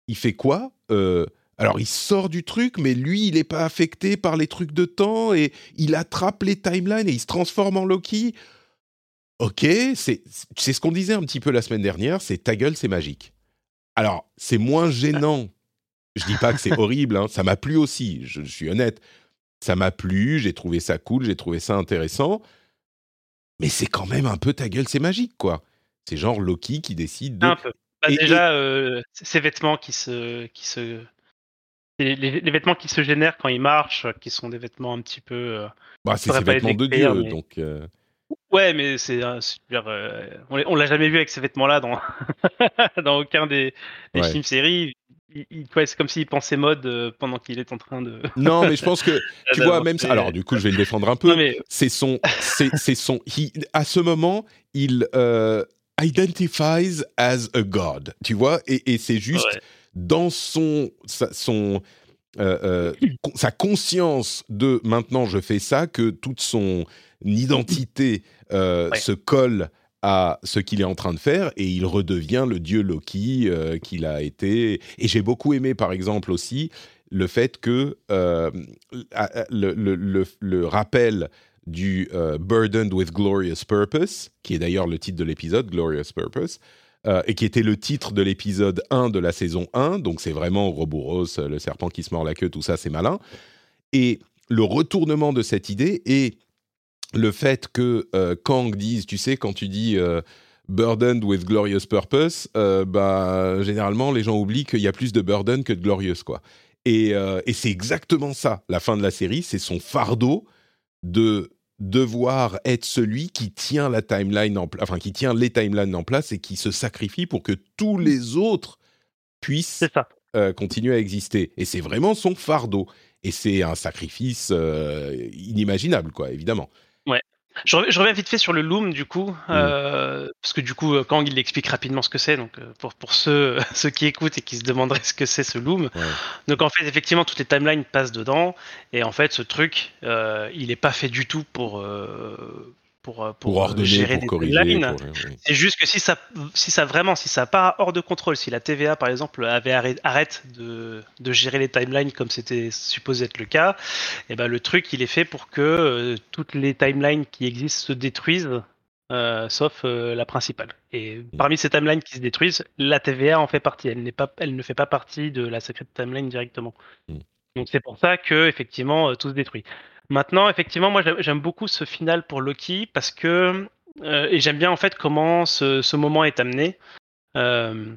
il fait quoi Euh, Alors, il sort du truc, mais lui, il n'est pas affecté par les trucs de temps et il attrape les timelines et il se transforme en Loki. Ok, c'est c'est ce qu'on disait un petit peu la semaine dernière, c'est ta gueule, c'est magique. Alors, c'est moins gênant. Je dis pas que c'est horrible, hein, ça m'a plu aussi, je, je suis honnête. Ça m'a plu, j'ai trouvé ça cool, j'ai trouvé ça intéressant. Mais c'est quand même un peu ta gueule, c'est magique, quoi. C'est genre Loki qui décide de. Un peu. Bah, Et- déjà, euh, ces vêtements qui se, qui se, les, les- les vêtements qui se génèrent quand ils marchent, qui sont des vêtements un petit peu. euh, Bah, c'est les vêtements de Dieu, mais- donc. euh, Ouais, mais c'est, euh, euh, on l'a- on l'a jamais vu avec ces vêtements-là dans, dans aucun des, des Ouais. films séries. Ouais, c'est comme s'il pensait mode euh, pendant qu'il est en train de. Non, mais je pense que tu vois même. Alors, du coup, je vais le défendre un peu. Mais c'est son, c'est, son. he- à ce moment, il euh, identifies as a god, tu vois, et, et c'est juste ouais. dans son, sa, son, euh, sa conscience de maintenant je fais ça que toute son identité euh, Ouais. se colle à ce qu'il est en train de faire et il redevient le dieu Loki euh, qu'il a été. Et j'ai beaucoup aimé, par exemple, aussi le fait que euh, le, le- le- le rappel du euh, Burdened with Glorious Purpose, qui est d'ailleurs le titre de l'épisode, Glorious Purpose, et qui était le titre de l'épisode 1 de la saison 1, donc c'est vraiment Ouroboros, euh, le serpent qui se mord la queue, tout ça, c'est malin. Et le retournement de cette idée et le fait que euh, Kang dise, tu sais, quand tu dis euh, burdened with glorious purpose, euh, bah, généralement, les gens oublient qu'il y a plus de burden que de glorious, quoi. Et, et c'est exactement ça, la fin de la série, c'est son fardeau de devoir être celui qui tient la timeline en enfin qui tient les timelines en place et qui se sacrifie pour que tous les autres puissent continuer à exister. Et c'est vraiment son fardeau. Et c'est un sacrifice inimaginable, quoi, évidemment. Je, rev- je reviens vite fait sur le loom du coup, euh, parce que du coup euh, Kang il explique rapidement ce que c'est, donc euh, pour, pour ceux, ceux qui écoutent et qui se demanderaient ce que c'est ce loom. Ouais. Donc en fait effectivement toutes les timelines passent dedans, et en fait ce truc euh, il est pas fait du tout pour euh, pour, euh, Pour, pour, euh, ordonner, gérer pour des corriger. timelines. pour- oui. C'est juste que si ça, si ça vraiment, si ça part hors de contrôle, si la TVA par exemple avait arrêt- arrête de, de gérer les timelines comme c'était supposé être le cas, et ben le truc il est fait pour que euh, toutes les timelines qui existent se détruisent, euh, sauf euh, la principale. Et parmi ces timelines qui se détruisent, la TVA en fait partie. Elle pas, elle ne fait pas partie de la secret timeline directement. Mm. Donc c'est pour ça que effectivement tout se détruit. Maintenant, effectivement, moi j'aime- beaucoup ce final pour Loki parce que euh, et j'aime bien en fait comment ce, ce moment est amené. Euh,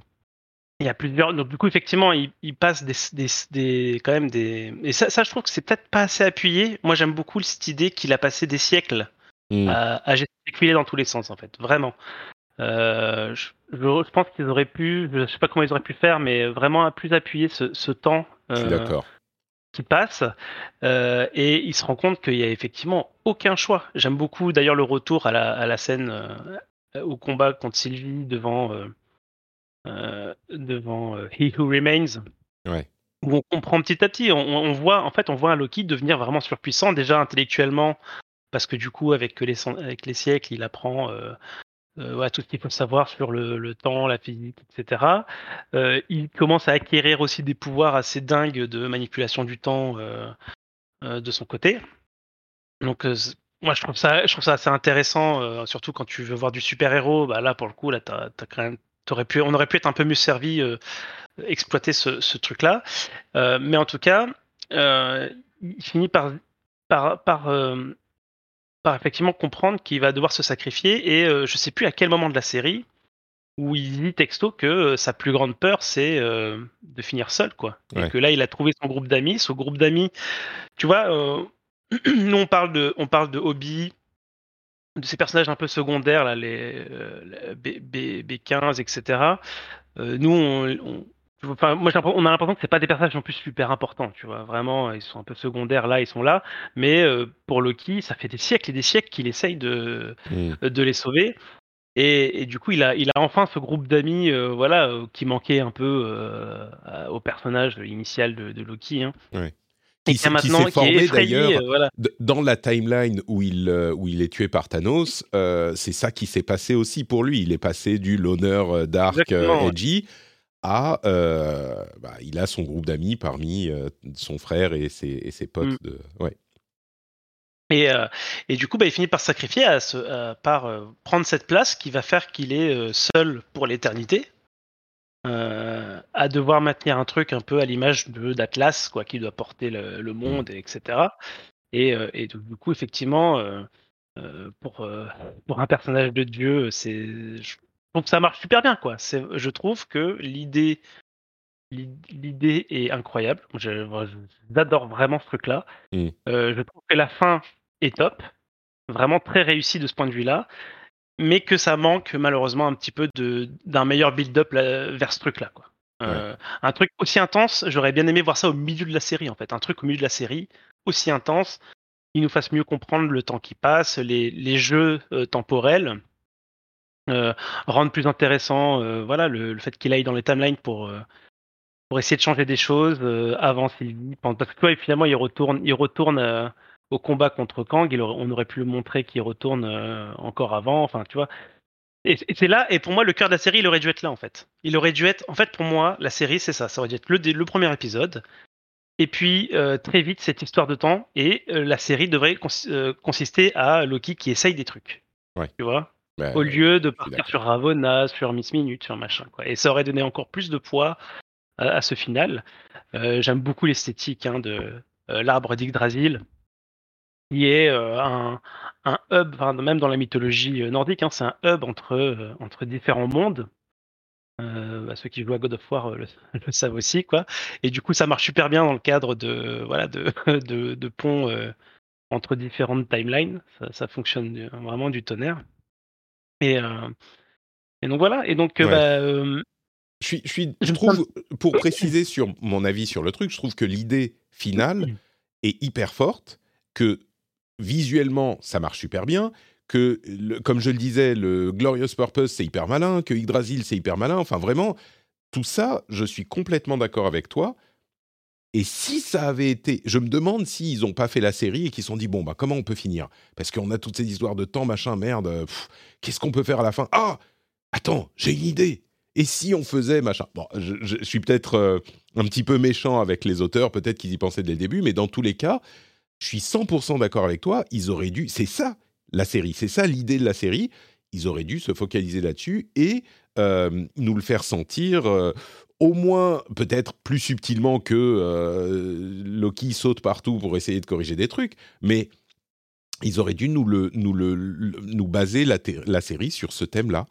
il y a plusieurs. Donc du coup, effectivement, il, il passe des, des, des- quand même des. Et ça, ça je trouve que c'est peut-être pas assez appuyé. Moi, j'aime beaucoup cette idée qu'il a passé des siècles Mm. à, à gesticuler dans tous les sens, en fait, vraiment. Euh, je, pense qu'ils auraient pu, je sais pas comment ils auraient pu faire, mais vraiment plus appuyer ce, ce temps Je suis d'accord. Qui passe euh, et il se rend compte qu'il y a effectivement aucun choix. J'aime beaucoup d'ailleurs le retour à la, à la scène euh, au combat contre Sylvie devant euh, devant He Who Remains. Ouais. Où on comprend petit à petit, on, on voit en fait on voit un Loki devenir vraiment surpuissant déjà intellectuellement parce que du coup avec les avec les siècles il apprend euh, ouais, tout ce qu'il faut savoir sur le, le temps, la physique, etc. Euh, il commence à acquérir aussi des pouvoirs assez dingues de manipulation du temps euh, euh, de son côté. Donc, euh, moi, je trouve ça, je trouve ça assez intéressant, euh, surtout quand tu veux voir du super-héros. Bah, là, pour le coup, là, t'as, t'as quand même, t'aurais pu, on aurait pu être un peu mieux servi, exploiter ce, ce truc-là. Euh, mais en tout cas, il finit par, par, par, par effectivement comprendre qu'il va devoir se sacrifier. Et euh, je sais plus à quel moment de la série où il dit texto que euh, sa plus grande peur, c'est euh, de finir seul, quoi. Ouais. Et que là, il a trouvé son groupe d'amis. Ce groupe d'amis, tu vois, euh, nous on parle de, on parle de Hobby, de ces personnages un peu secondaires là, les, B, B, B15, etc. Nous, on, on- enfin, moi, on a l'impression que c'est pas des personnages non plus super importants, tu vois. Vraiment, ils sont un peu secondaires là, ils sont là. Mais euh, pour Loki, ça fait des siècles et des siècles qu'il essaye de, Mm. de les sauver. Et, et du coup, il a, il a enfin ce groupe d'amis, euh, voilà, euh, qui manquait un peu au personnage initial de, de Loki. Hein. Ouais. Et Qui qui s'est- qui formé, d'ailleurs, voilà. Dans la timeline où il, où il est tué par Thanos, c'est ça qui s'est passé aussi pour lui. Il est passé du l'honneur dark edgy euh, bah, il a son groupe d'amis parmi euh, son frère et ses, et ses potes. Mm. De... Ouais. Et, euh, et du coup, bah, il finit par sacrifier, à par prendre cette place qui va faire qu'il est seul pour l'éternité, à devoir maintenir un truc un peu à l'image d'Atlas, quoi, qui doit porter le, le monde, etc. Et, du coup, effectivement, pour, pour un personnage de Dieu, c'est, que ça marche super bien, quoi. Je trouve que l'idée, l'idée est incroyable. J'adore vraiment ce truc-là. Mm. Euh, je trouve que la fin est top, vraiment très réussie de ce point de vue-là, mais que ça manque malheureusement un petit peu de d'un meilleur build-up vers ce truc-là. Quoi. Euh, Un truc aussi intense, j'aurais bien aimé voir ça au milieu de la série en fait, un truc au milieu de la série aussi intense, qui nous fasse mieux comprendre le temps qui passe, les, les jeux euh, temporels. Euh, rendre plus intéressant euh, voilà le, le fait qu'il aille dans les timelines pour euh, pour essayer de changer des choses avant Sylvie parce que toi finalement il retourne il retourne au combat contre Kang. Il aurait- on aurait pu le montrer qu'il retourne encore avant enfin tu vois. Et, et c'est là et pour moi le cœur de la série il aurait dû être là en fait. Il aurait dû être en fait pour moi la série c'est ça. Ça aurait dû être le, premier épisode. Et puis très vite cette histoire de temps et la série devrait cons- consister à Loki qui essaye des trucs. Ouais. tu vois? Bah, au lieu de partir sur Ravonna, sur Miss Minute, sur machin. Quoi. Et ça aurait donné encore plus de poids à, à ce final. Euh, J'aime beaucoup l'esthétique hein, de euh, l'arbre d'Yggdrasil, qui est euh, un, un hub, enfin, même dans la mythologie euh, nordique, hein, c'est un hub entre, euh, entre différents mondes. bah, ceux qui jouent à God of War le, savent aussi, quoi. Et du coup, ça marche super bien dans le cadre de voilà de de, de pont entre différentes timelines. Ça, fonctionne vraiment du tonnerre. Et, et donc voilà. Et donc bah, je, suis, je, suis, je trouve, pour préciser sur mon avis sur le truc, je trouve que l'idée finale est hyper forte, que visuellement ça marche super bien, que comme je le disais, le Glorious Purpose c'est hyper malin, que Yggdrasil c'est hyper malin. Enfin vraiment, tout ça, je suis complètement d'accord avec toi. Et si ça avait été, je me demande s'ils n'ont pas fait la série et qu'ils se sont dit bon bah comment on peut finir? Parce qu'on a toutes ces histoires de temps machin merde. Euh, qu'est-ce qu'on peut faire à la fin? Ah attends, j'ai une idée. Et si on faisait machin? Bon, je, suis peut-être euh, un petit peu méchant avec les auteurs, peut-être qu'ils y pensaient dès le début, mais dans tous les cas, je suis 100% d'accord avec toi. Ils auraient dû, c'est ça la série, c'est ça l'idée de la série. Ils auraient dû se focaliser là-dessus et euh, nous le faire sentir au moins peut-être plus subtilement que euh, Loki saute partout pour essayer de corriger des trucs, mais ils auraient dû nous, le, nous, le, nous baser la, série sur ce thème-là.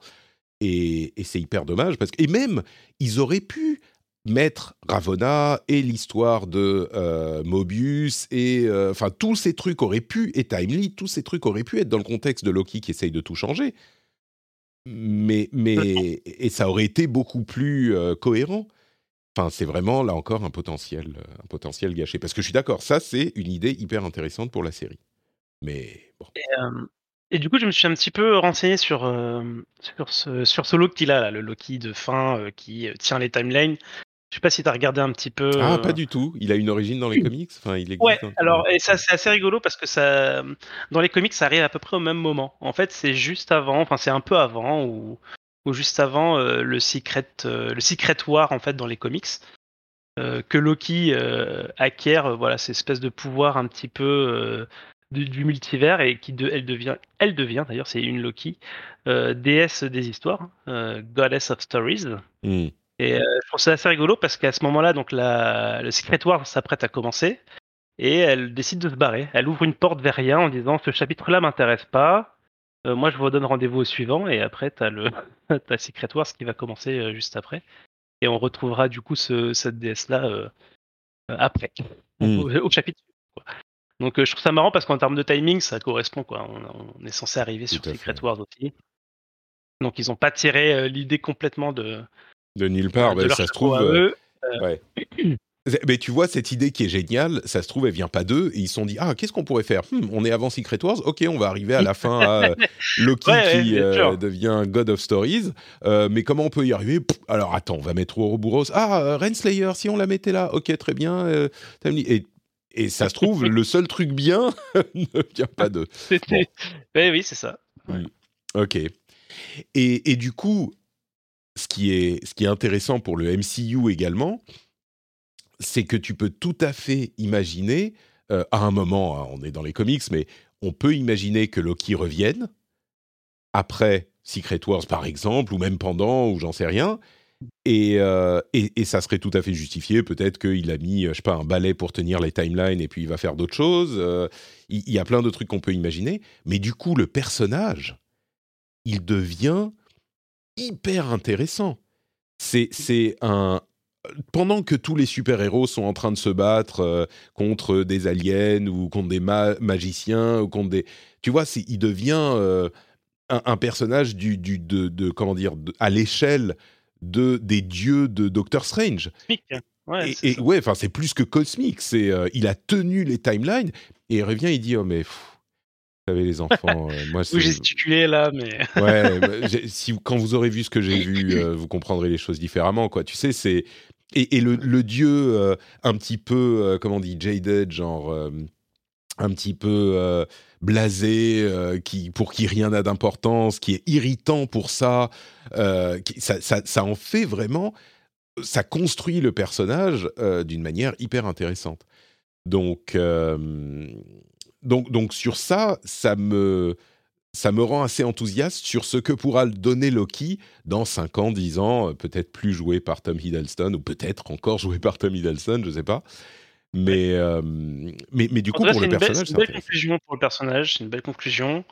Et, c'est hyper dommage, parce que, et même, ils auraient pu mettre Ravonna et l'histoire de euh, Mobius et euh, enfin tous ces trucs auraient pu et Timely tous ces trucs auraient pu être dans le contexte de Loki qui essaye de tout changer mais, mais et ça aurait été beaucoup plus cohérent. Enfin, c'est vraiment là encore un potentiel, un potentiel gâché. Parce que je suis d'accord, ça c'est une idée hyper intéressante pour la série. Mais bon. Et, du coup, je me suis un petit peu renseigné sur, sur, ce, sur ce Loki là, le Loki de fin qui tient les timelines. Je sais pas si tu as regardé un petit peu. Ah, pas du tout. Il a une origine dans les comics? Enfin, il existe ouais. Alors, et ça, c'est assez rigolo parce que ça, dans les comics, ça arrive à peu près au même moment. En fait, c'est juste avant. Enfin, c'est un peu avant ou, ou juste avant euh, le secret, euh, le secret war en fait dans les comics. Euh, que Loki acquiert, voilà, cette espèce de pouvoir un petit peu du, multivers et qui de, elle devient, elle devient d'ailleurs, c'est une Loki, déesse des histoires, goddess of stories. Hmm. Et euh, je trouve ça assez rigolo parce qu'à ce moment-là, donc la, le Secret War s'apprête à commencer et elle décide de se barrer. Elle ouvre une porte vers rien en disant ce chapitre-là m'intéresse pas. Euh, moi, je vous donne rendez-vous au suivant et après, tu as le as Secret Wars qui va commencer euh, juste après. Et on retrouvera du coup ce, cette déesse-là après, hmm. au, chapitre quoi. Donc je trouve ça marrant parce qu'en termes de timing, ça correspond. quoi. On, est censé arriver sur Secret Wars aussi. Donc ils n'ont pas tiré l'idée complètement de, de nulle part, bah, ça se trouve. Euh, euh. Mais tu vois, cette idée qui est géniale, ça se trouve, elle vient pas d'eux. Et ils se sont dit, ah, qu'est-ce qu'on pourrait faire? Hmm, On est avant Secret Wars, ok, on va arriver à la fin à euh, Loki qui devient God of Stories. mais comment on peut y arriver? Alors attends, on va mettre Ouroboros. Ah, Renslayer, si on la mettait là, ok, très bien. et, et ça se trouve, le seul truc bien ne vient pas d'eux. Oui, oui, c'est ça. Ok. Et, et, du coup, ce qui est, intéressant pour le MCU également, c'est que tu peux tout à fait imaginer, euh, à un moment, hein, on est dans les comics, mais on peut imaginer que Loki revienne après Secret Wars par exemple, ou même pendant, ou j'en sais rien. Et, euh, et, ça serait tout à fait justifié. Peut-être qu'il a mis, je sais pas, un balai pour tenir les timelines et puis il va faire d'autres choses. Euh, il y, a plein de trucs qu'on peut imaginer. Mais du coup, le personnage, il devient hyper intéressant. C'est un. Pendant que tous les super-héros sont en train de se battre euh, contre des aliens ou contre des magiciens ou contre des. Tu vois, il devient euh, un, personnage du, du de, comment dire à l'échelle de des dieux de Doctor Strange. Hein. Ouais, et, ouais, enfin c'est plus que cosmique. C'est euh, il a tenu les timelines et il revient, il dit oh mais savez, les enfants. Euh, moi, Vous gesticulez là, mais. ouais, bah, si, quand vous aurez vu ce que j'ai vu, euh, vous comprendrez les choses différemment, quoi. Tu sais, c'est. Et, le, le, dieu euh, un petit peu, comment on dit, jaded, genre. un petit peu blasé, qui, pour qui rien n'a d'importance, qui est irritant pour ça, qui, ça, ça, ça, en fait vraiment. Ça construit le personnage d'une manière hyper intéressante. Donc donc, donc sur ça, ça me, ça me rend assez enthousiaste sur ce que pourra donner Loki dans 5 ans, 10 ans, euh, peut-être plus joué par Tom Hiddleston, ou peut-être encore joué par Tom Hiddleston, je ne sais pas. Mais, euh, mais, mais du coup, pour le personnage, c'est une belle conclusion pour le personnage. C'est une belle conclusion.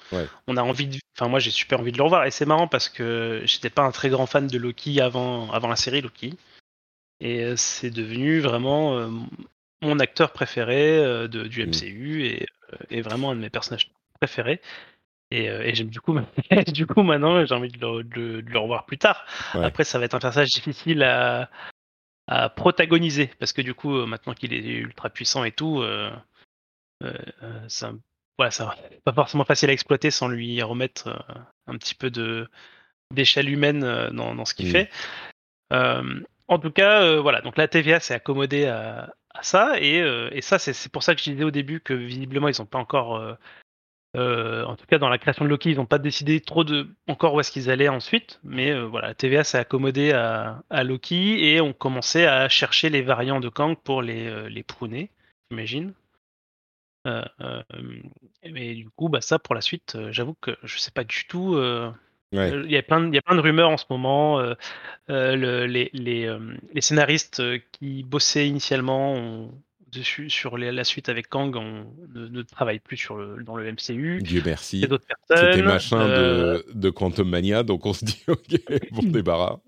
On a envie de... Enfin, moi, j'ai super envie de le revoir. Et c'est marrant parce que j'étais pas un très grand fan de Loki avant, avant la série Loki. Et euh, c'est devenu vraiment euh, mon acteur préféré de, du MCU mm. et, vraiment un de mes personnages préférés. Et, et j'aime du coup, du coup maintenant j'ai envie de le, de, le, revoir plus tard. Après, ça va être un personnage difficile à, à protagoniser parce que du coup euh, maintenant qu'il est ultra puissant et tout euh, euh, ça voilà ça pas forcément facile à exploiter sans lui remettre un petit peu de d'échelle humaine dans, dans ce qu'il fait en tout cas voilà donc la TVA s'est accommodée à, à ça et, et ça c'est pour ça que je disais au début que visiblement ils n'ont pas encore euh, en tout cas, dans la création de Loki, ils n'ont pas décidé trop de encore où est-ce qu'ils allaient ensuite, mais euh, voilà, TVA s'est accommodé à, Loki et ont commencé à chercher les variants de Kang pour les, euh, les pruner, j'imagine. mais du coup, bah, ça pour la suite, j'avoue que je sais pas du tout. Il, y a plein de, il y a plein de rumeurs en ce moment. Le, les, les, les, scénaristes qui bossaient initialement ont, dessus sur la suite avec Kang, on ne, travaille plus sur le, dans le MCU. Dieu merci. C'était machin de, euh, de, Quantum Mania, donc on se dit ok, bon débarras.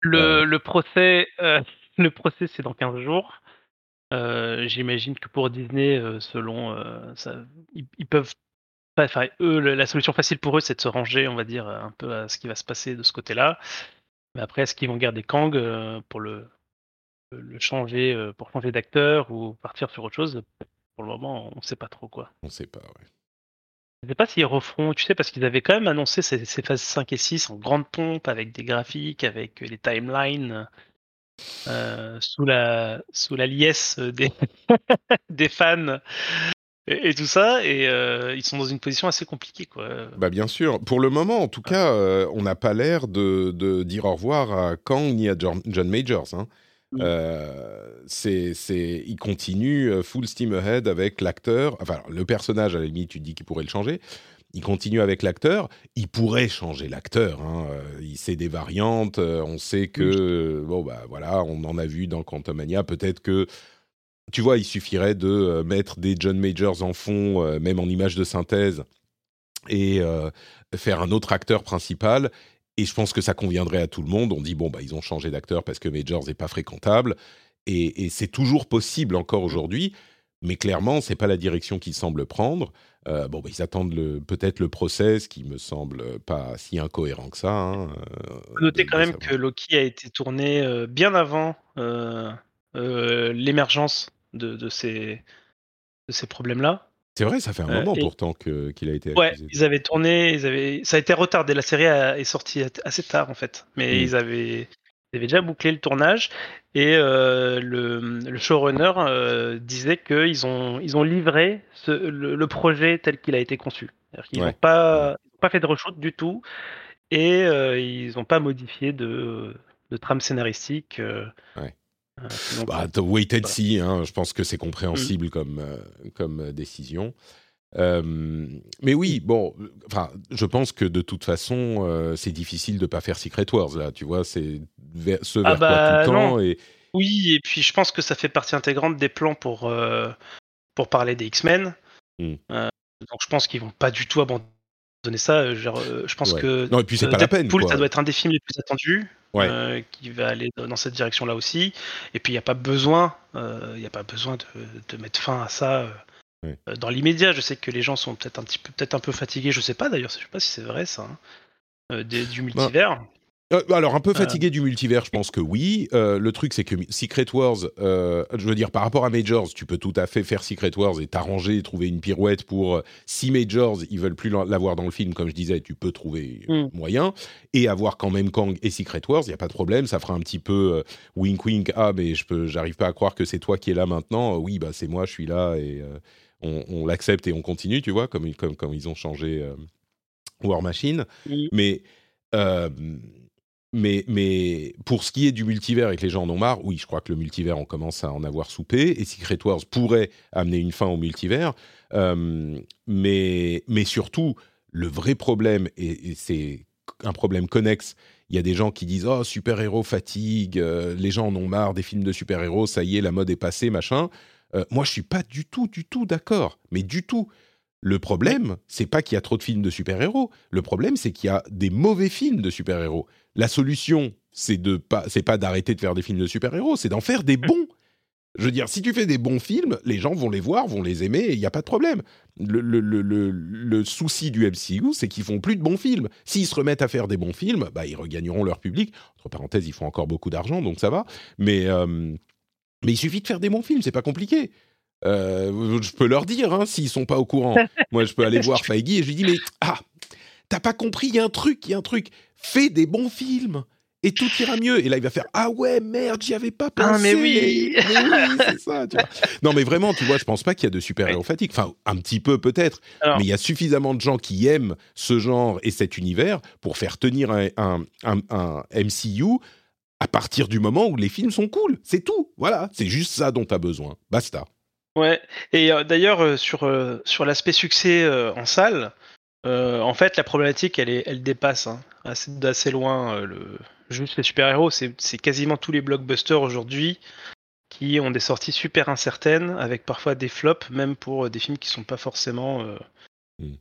Le, le procès, euh, le procès c'est dans 15 jours. Euh, j'imagine que pour Disney, selon ça, ils, peuvent Enfin, eux, la solution facile pour eux, c'est de se ranger, on va dire, un peu à ce qui va se passer de ce côté-là. Mais après, est-ce qu'ils vont garder Kang pour le, le changer euh, pour changer d'acteur ou partir sur autre chose, pour le moment, on ne sait pas trop quoi. On sait pas, ouais. Je sais pas s'ils referont, tu sais, parce qu'ils avaient quand même annoncé ces, phases 5 et 6 en grande pompe, avec des graphiques, avec les timelines, euh, sous, la, sous la liesse des, des fans. Et, tout ça, et euh, ils sont dans une position assez compliquée, quoi. Bah bien sûr. Pour le moment, en tout cas, on n'a pas l'air de, de, dire au revoir à Kang ni à John, Majors. Hein. Mm. Euh, c'est, c'est, il continue euh, full steam ahead avec l'acteur. Enfin, le personnage, à la limite, tu dis qu'il pourrait le changer. Il continue avec l'acteur. Il pourrait changer l'acteur. Hein. Euh, il sait des variantes. On sait que, bon, bah voilà, on en a vu dans Quantumania. Peut-être que, tu vois, il suffirait de mettre des John Majors en fond, même en image de synthèse, et faire un autre acteur principal et je pense que ça conviendrait à tout le monde. On dit, bon, bah, ils ont changé d'acteur parce que Majors n'est pas fréquentable. Et, c'est toujours possible encore aujourd'hui. Mais clairement, c'est pas la direction qu'ils semblent prendre. Euh, bon, bah, ils attendent peut-être le process qui me semble pas si incohérent que ça. Hein, euh, Notez quand même que Loki a été tourné euh, bien avant l'émergence de, de, ces, de ces problèmes-là. C'est vrai, ça fait un euh, moment pourtant qu'il a été accusé. Ouais, ils avaient tourné, ils avaient... ça a été retardé. La série est sortie assez tard en fait, mais mm. ils, avaient... déjà bouclé le tournage et euh, le, showrunner euh, disait qu'ils ont, ils ont livré le, projet tel qu'il a été conçu. Ils n'ont pas, pas fait de reshoot du tout et ils n'ont pas modifié de, de trame scénaristique. Ouais. Euh, bah, wait and see, hein, je pense que c'est compréhensible mm. comme, euh, euh, décision. mais oui, bon, enfin, je pense que de toute façon, c'est difficile de pas faire Secret Wars là. Tu vois, c'est ce vers ah quoi bah, tout le temps et. Oui, et puis je pense que ça fait partie intégrante des plans pour pour parler des X-Men. Mm. donc je pense qu'ils vont pas du tout abandonner ça. je pense que non et puis c'est pas la peine. ça doit être un des films les plus attendus. Euh, qui va aller dans cette direction-là aussi. Et puis il n'y a pas besoin, euh, il a pas besoin de, mettre fin à ça euh, dans l'immédiat. Je sais que les gens sont peut-être un petit peu, peut-être un peu fatigués. Je sais pas d'ailleurs, je sais pas si c'est vrai ça, hein, du bah, multivers. Euh, alors, un peu euh. fatigué du multivers, je pense que oui. Euh, le truc, c'est que Secret Wars, je veux dire, par rapport à Majors, tu peux tout à fait faire Secret Wars et t'arranger trouver une pirouette pour. si Majors, ils veulent plus l'avoir dans le film, comme je disais, tu peux trouver mm. moyen. Et avoir quand même Kang et Secret Wars, il n'y a pas de problème. Ça fera un petit peu wink wink. Ah, mais je peux, j'arrive pas à croire que c'est toi qui es là maintenant. oui, bah c'est moi, je suis là et on, l'accepte et on continue, tu vois, comme, comme, comme ils ont changé War Machine. Mais mais, mais pour ce qui est du multivers et que les gens en ont marre, oui, je crois que le multivers, on commence à en avoir soupé. Et Secret Wars pourrait amener une fin au multivers. Euh, mais, mais surtout, le vrai problème, et, c'est un problème connexe, il y a des gens qui disent Oh, super-héros fatigue, euh, les gens en ont marre des films de super-héros, ça y est, la mode est passée, machin. Euh, moi, je suis pas du tout, du tout d'accord, mais du tout. Le problème, c'est pas qu'il y a trop de films de super-héros. Le problème, c'est qu'il y a des mauvais films de super-héros. La solution, c'est de pas, c'est pas d'arrêter de faire des films de super-héros, c'est d'en faire des bons. Je veux dire, si tu fais des bons films, les gens vont les voir, vont les aimer, il n'y a pas de problème. Le, le, le, le souci du MCU, c'est qu'ils font plus de bons films. S'ils se remettent à faire des bons films, bah, ils regagneront leur public. Entre parenthèses, ils font encore beaucoup d'argent, donc ça va. Mais, euh, mais il suffit de faire des bons films, c'est pas compliqué. Euh, je peux leur dire, hein, s'ils sont pas au courant. Moi, je peux aller voir Feige et je lui dis, mais ah, t'as pas compris, il y a un truc, il y a un truc. Fais des bons films et tout ira mieux. Et là, il va faire Ah ouais, merde, j'y avais pas pensé. Ah, mais oui, mais oui c'est ça. Tu vois. Non, mais vraiment, tu vois, je pense pas qu'il y a de super-héros fatigue. Enfin, un petit peu peut-être, mais il y a suffisamment de gens qui aiment ce genre et cet univers pour faire tenir un, un, un, MCU à partir du moment où les films sont cool. C'est tout. Voilà, c'est juste ça dont tu as besoin. Basta. Ouais, et euh, d'ailleurs, euh, sur, euh, sur l'aspect succès en salle, en fait, la problématique, elle, est, elle dépasse hein, d'assez loin le, juste les super-héros, c'est quasiment tous les blockbusters aujourd'hui qui ont des sorties super incertaines, avec parfois des flops, même pour euh, des films qui sont pas forcément, euh, hmm.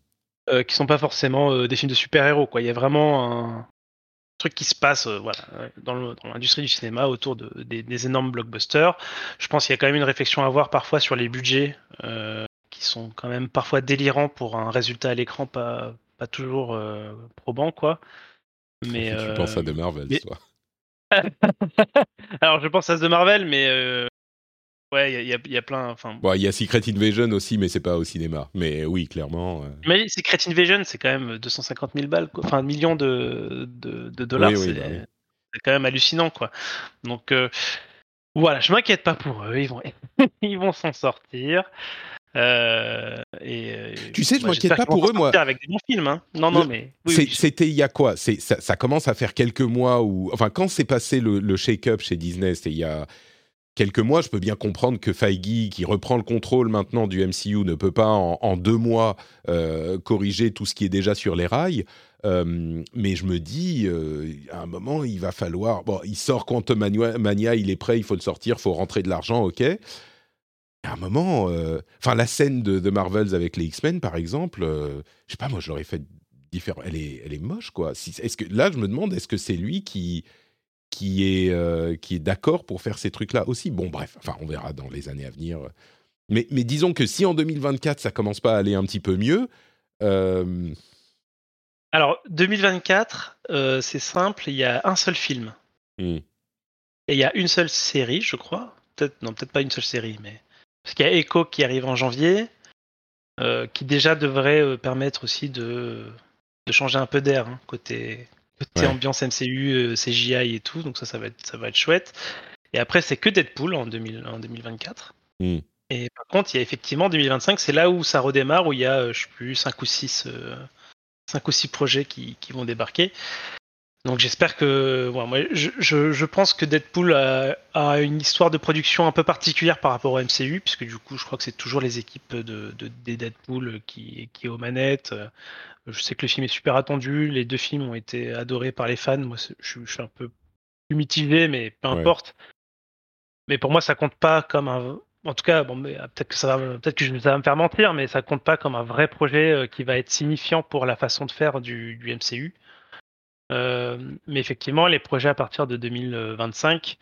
euh, qui sont pas forcément des films de super-héros. Quoi, il y a vraiment un truc qui se passe, voilà, dans l'industrie du cinéma autour de, des, énormes blockbusters. Je pense qu'il y a quand même une réflexion à avoir parfois sur les budgets, qui sont quand même parfois délirants pour un résultat à l'écran pas, pas toujours probant, quoi. Mais, tu penses à The Marvel, toi Alors, je pense à The Marvel, mais euh, ouais, il y, y, a plein. Enfin, bon, il y a Secret Invasion aussi, mais c'est pas au cinéma. Mais oui, clairement. Euh... Mais Secret Invasion, c'est quand même 250 000 balles, quoi. enfin, millions de, de, de dollars. Oui, bah c'est quand même hallucinant, quoi. Donc, euh, voilà, je m'inquiète pas pour eux. Ils vont, ils vont s'en sortir. Euh, et, euh, tu sais, je m'inquiète pas pour eux, moi. Avec des bons films, hein. Non, non, mais. c'était il y a quoi? Ça, ça, commence à faire quelques mois où. Enfin, quand s'est passé le, le shake-up chez Disney, c'était il y a quelques mois. Je peux bien comprendre que Feige, qui reprend le contrôle maintenant du MCU, ne peut pas en, deux mois euh, corriger tout ce qui est déjà sur les rails. mais je me dis, à un moment, il va falloir. Bon, il sort Quantum Mania, il est prêt, il faut le sortir, il faut rentrer de l'argent, ok à un moment, euh, enfin la scène de, de, Marvels avec les X-Men par exemple, euh, je sais pas, moi je l'aurais fait différent. Elle est, elle est moche quoi. Si, est-ce que là je me demande, est-ce que c'est lui qui qui est euh, qui est d'accord pour faire ces trucs-là aussi? Bon bref, enfin on verra dans les années à venir. Mais, mais disons que si en 2024 ça commence pas à aller un petit peu mieux. Alors 2024, c'est simple, il y a un seul film. Hmm. Et il y a une seule série, je crois. Peut-être non, peut-être pas une seule série, mais parce qu'il y a Echo qui arrive en janvier, euh, qui déjà devrait euh, permettre aussi de, de, changer un peu d'air, hein, côté, côté ambiance MCU, euh, CGI et tout, donc ça, ça va être, ça va être chouette. Et après, c'est que Deadpool en, 2000, en 2024. Hmm. Et par contre, il y a effectivement 2025, c'est là où ça redémarre, où il y a, je sais plus, 5 ou 6, 5 ou 6 projets qui, qui vont débarquer. Donc j'espère que, moi, je, je, je, pense que Deadpool a, a, une histoire de production un peu particulière par rapport au MCU, puisque du coup je crois que c'est toujours les équipes de, de, des Deadpool qui, qui est aux manettes. Je sais que le film est super attendu, les deux films ont été adorés par les fans. Moi, je, je suis un peu mitigé, mais peu importe. Mais pour moi, ça compte pas comme un. En tout cas, bon, peut-être que ça va, peut-être que ça va me faire mentir, mais ça compte pas comme un vrai projet euh, qui va être signifiant pour la façon de faire du, du MCU. Euh, mais effectivement, les projets à partir de 2025,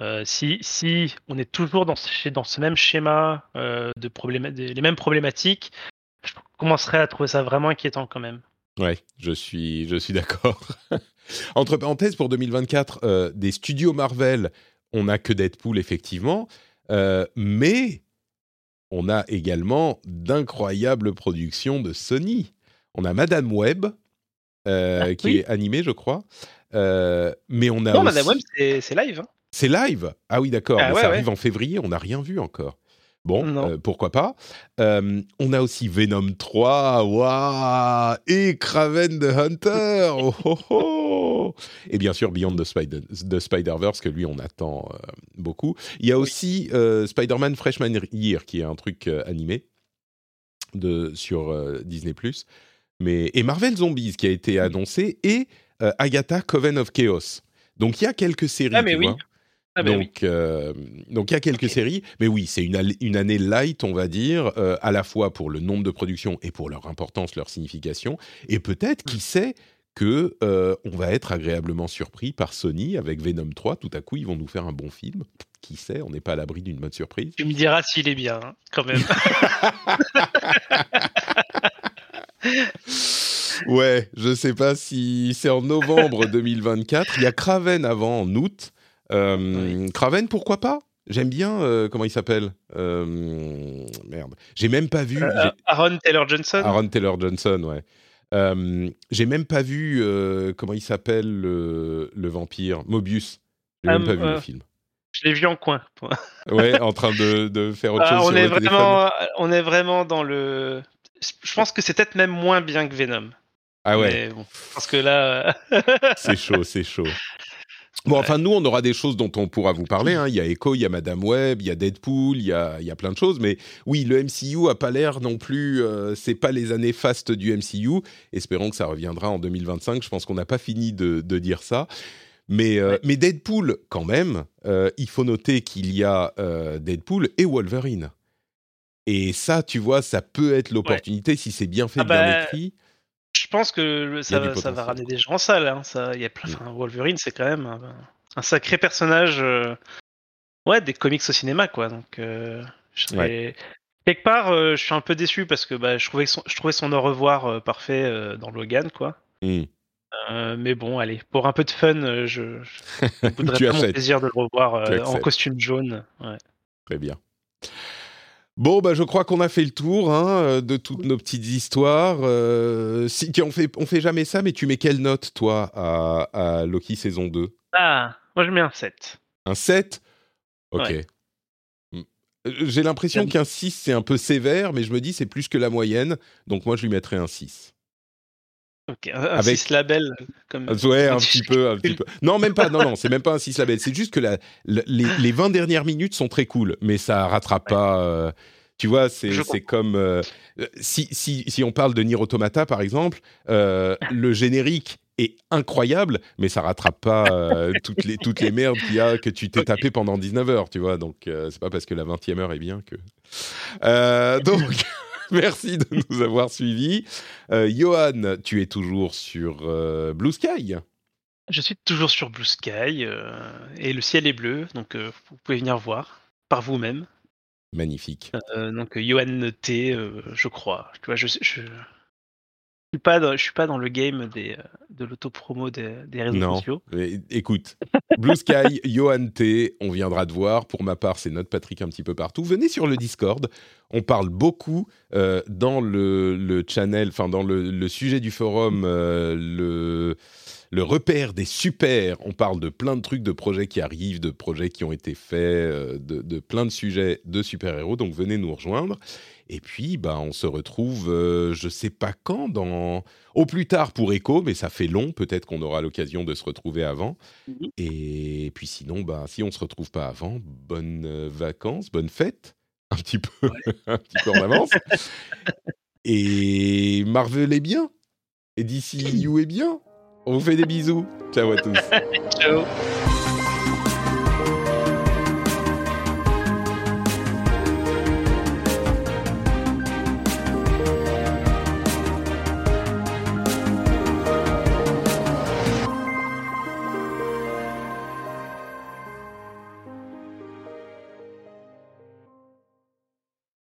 euh, si, on est toujours dans ce, même schéma euh, de les mêmes problématiques, je commencerai à trouver ça vraiment inquiétant quand même. Ouais, je suis, je suis d'accord. Entre parenthèses, pour 2024, des studios Marvel, on n'a que Deadpool, effectivement, mais on a également d'incroyables productions de Sony. On a Madame Web, ah, qui est animé, je crois. Euh, mais on a. Non, Madame Web, c'est live. Hein. C'est live Ah oui, d'accord. Ah ça arrive en février, on n'a rien vu encore. Bon, euh, pourquoi pas. on a aussi Venom 3, waouh Et Kraven the Hunter oh, oh, oh Et bien sûr, Beyond the, Spider Spider-Verse, que lui, on attend beaucoup. Il y a aussi Spider-Man Freshman Year, qui est un truc animé de, sur Disney+. Mais, et Marvel Zombies qui a été annoncé et euh, Agatha Coven of Chaos. Donc il y a quelques séries. Ah, mais oui. Ah bah oui. donc, euh, donc il y a quelques séries, mais oui, c'est une, année light, on va dire, euh, à la fois pour le nombre de productions et pour leur importance, leur signification, et peut-être, Mm. qui sait, que on va être agréablement surpris par Sony avec Venom 3. Tout à coup, ils vont nous faire un bon film. Qui sait, on n'est pas à l'abri d'une bonne surprise. Tu me diras s'il est bien, hein, quand même. Ouais, je sais pas si c'est en novembre 2024. Il y a Craven avant, en août. Euh, Craven, pourquoi pas? J'aime bien, euh, comment il s'appelle? Euh, Merde. J'ai même pas vu. Euh, Aaron Taylor Johnson. Aaron Taylor Johnson, ouais. Euh, J'ai même pas vu, euh, comment il s'appelle, le, le vampire? Mobius. J'ai même pas vu euh, le film. Je l'ai vu en coin. Ouais, en train de, de faire autre Ah, chose on, sur est le téléphone. vraiment, on est vraiment dans le. Je pense que c'est peut-être même moins bien que Venom. Ah ouais. Bon, parce que là. C'est chaud, c'est chaud. Bon, Ouais. enfin, nous, on aura des choses dont on pourra vous parler. hein. Il y a Echo, il y a Madame Web, il y a Deadpool, il y a, il y a plein de choses. Mais oui, le MCU a pas l'air non plus. euh, c'est pas les années fastes du MCU. Espérons que ça reviendra en 2025. Je pense qu'on n'a pas fini de, de dire ça. Mais, euh, Ouais. mais Deadpool, quand même, euh, il faut noter qu'il y a euh, Deadpool et Wolverine. Et ça, tu vois, ça peut être l'opportunité si c'est bien fait, Ah bien bah, écrit. Je pense que le- ça, va- ça va potentiel. ramener des gens en salle. hein. Ça, y a plein, Mm. enfin, Wolverine, c'est quand même un, un sacré personnage. euh, ouais, des comics au cinéma, quoi. Donc, euh, quelque part, euh, je suis un peu déçu parce que bah, je trouvais son, je trouvais son au revoir parfait dans Logan, quoi. Euh, mais bon, allez, pour un peu de fun, je, je voudrais mon plaisir de le revoir euh, en costume jaune. Ouais. Très bien. Bon, bah, je crois qu'on a fait le tour hein, euh, de toutes nos petites histoires. Euh, si, tiens, on fait, on fait jamais ça, mais tu mets quelle note, toi, à, à Loki saison 2 Ah, moi je mets un 7. Un 7 Ok. Ouais. Hmm. Euh, J'ai l'impression qu'un 6, c'est un peu sévère, mais je me dis c'est plus que la moyenne, donc moi je lui mettrais un 6. Un Avec- 6 label. Comme, Ouais, un petit peu, un petit peu. Non, même pas, non, non, c'est même pas un 6 label. C'est juste que la, la- les, les 20 dernières minutes sont très cool, mais ça rattrape Ouais. pas. euh, tu vois, c'est comme. euh, si, si, si on parle de Nier Automata, par exemple, euh, le générique est incroyable, mais ça rattrape pas toutes, les, toutes les merdes qu'il y a que tu t'es tapé pendant 19 heures, tu vois. Donc, c'est pas parce que la 20e heure est bien que. Donc. Merci de nous avoir suivis. Euh, Johan, tu es toujours sur euh, Blue Sky Je suis toujours sur Blue Sky euh, et le ciel est bleu, donc vous pouvez venir voir par vous-même. Magnifique. Donc Johan T, je crois. Tu vois, je, je suis pas dans, je suis pas dans le game des, euh, de l'autopromo des, des réseaux Non. sociaux. Mais écoute, Blue Sky, Johan T, on viendra te voir. Pour ma part, c'est notre Patrick un petit peu partout. Venez sur le Discord. On parle beaucoup euh, dans le, le channel, enfin dans le, le sujet du forum, euh, le, le repère des super. On parle de plein de trucs, de projets qui arrivent, de projets qui ont été faits, de, de plein de sujets de super-héros. Donc venez nous rejoindre. Et puis, bah, on se retrouve, euh, je sais pas quand, dans au plus tard pour Echo, mais ça fait long. Peut-être qu'on aura l'occasion de se retrouver avant. Mhm. Et puis sinon, bah, si on se retrouve pas avant, bonnes euh, vacances, bonnes fêtes, un petit peu, un petit peu en avance. Et Marvel est bien. Et DC You est bien. On vous fait des bisous. Ciao à tous. Ciao.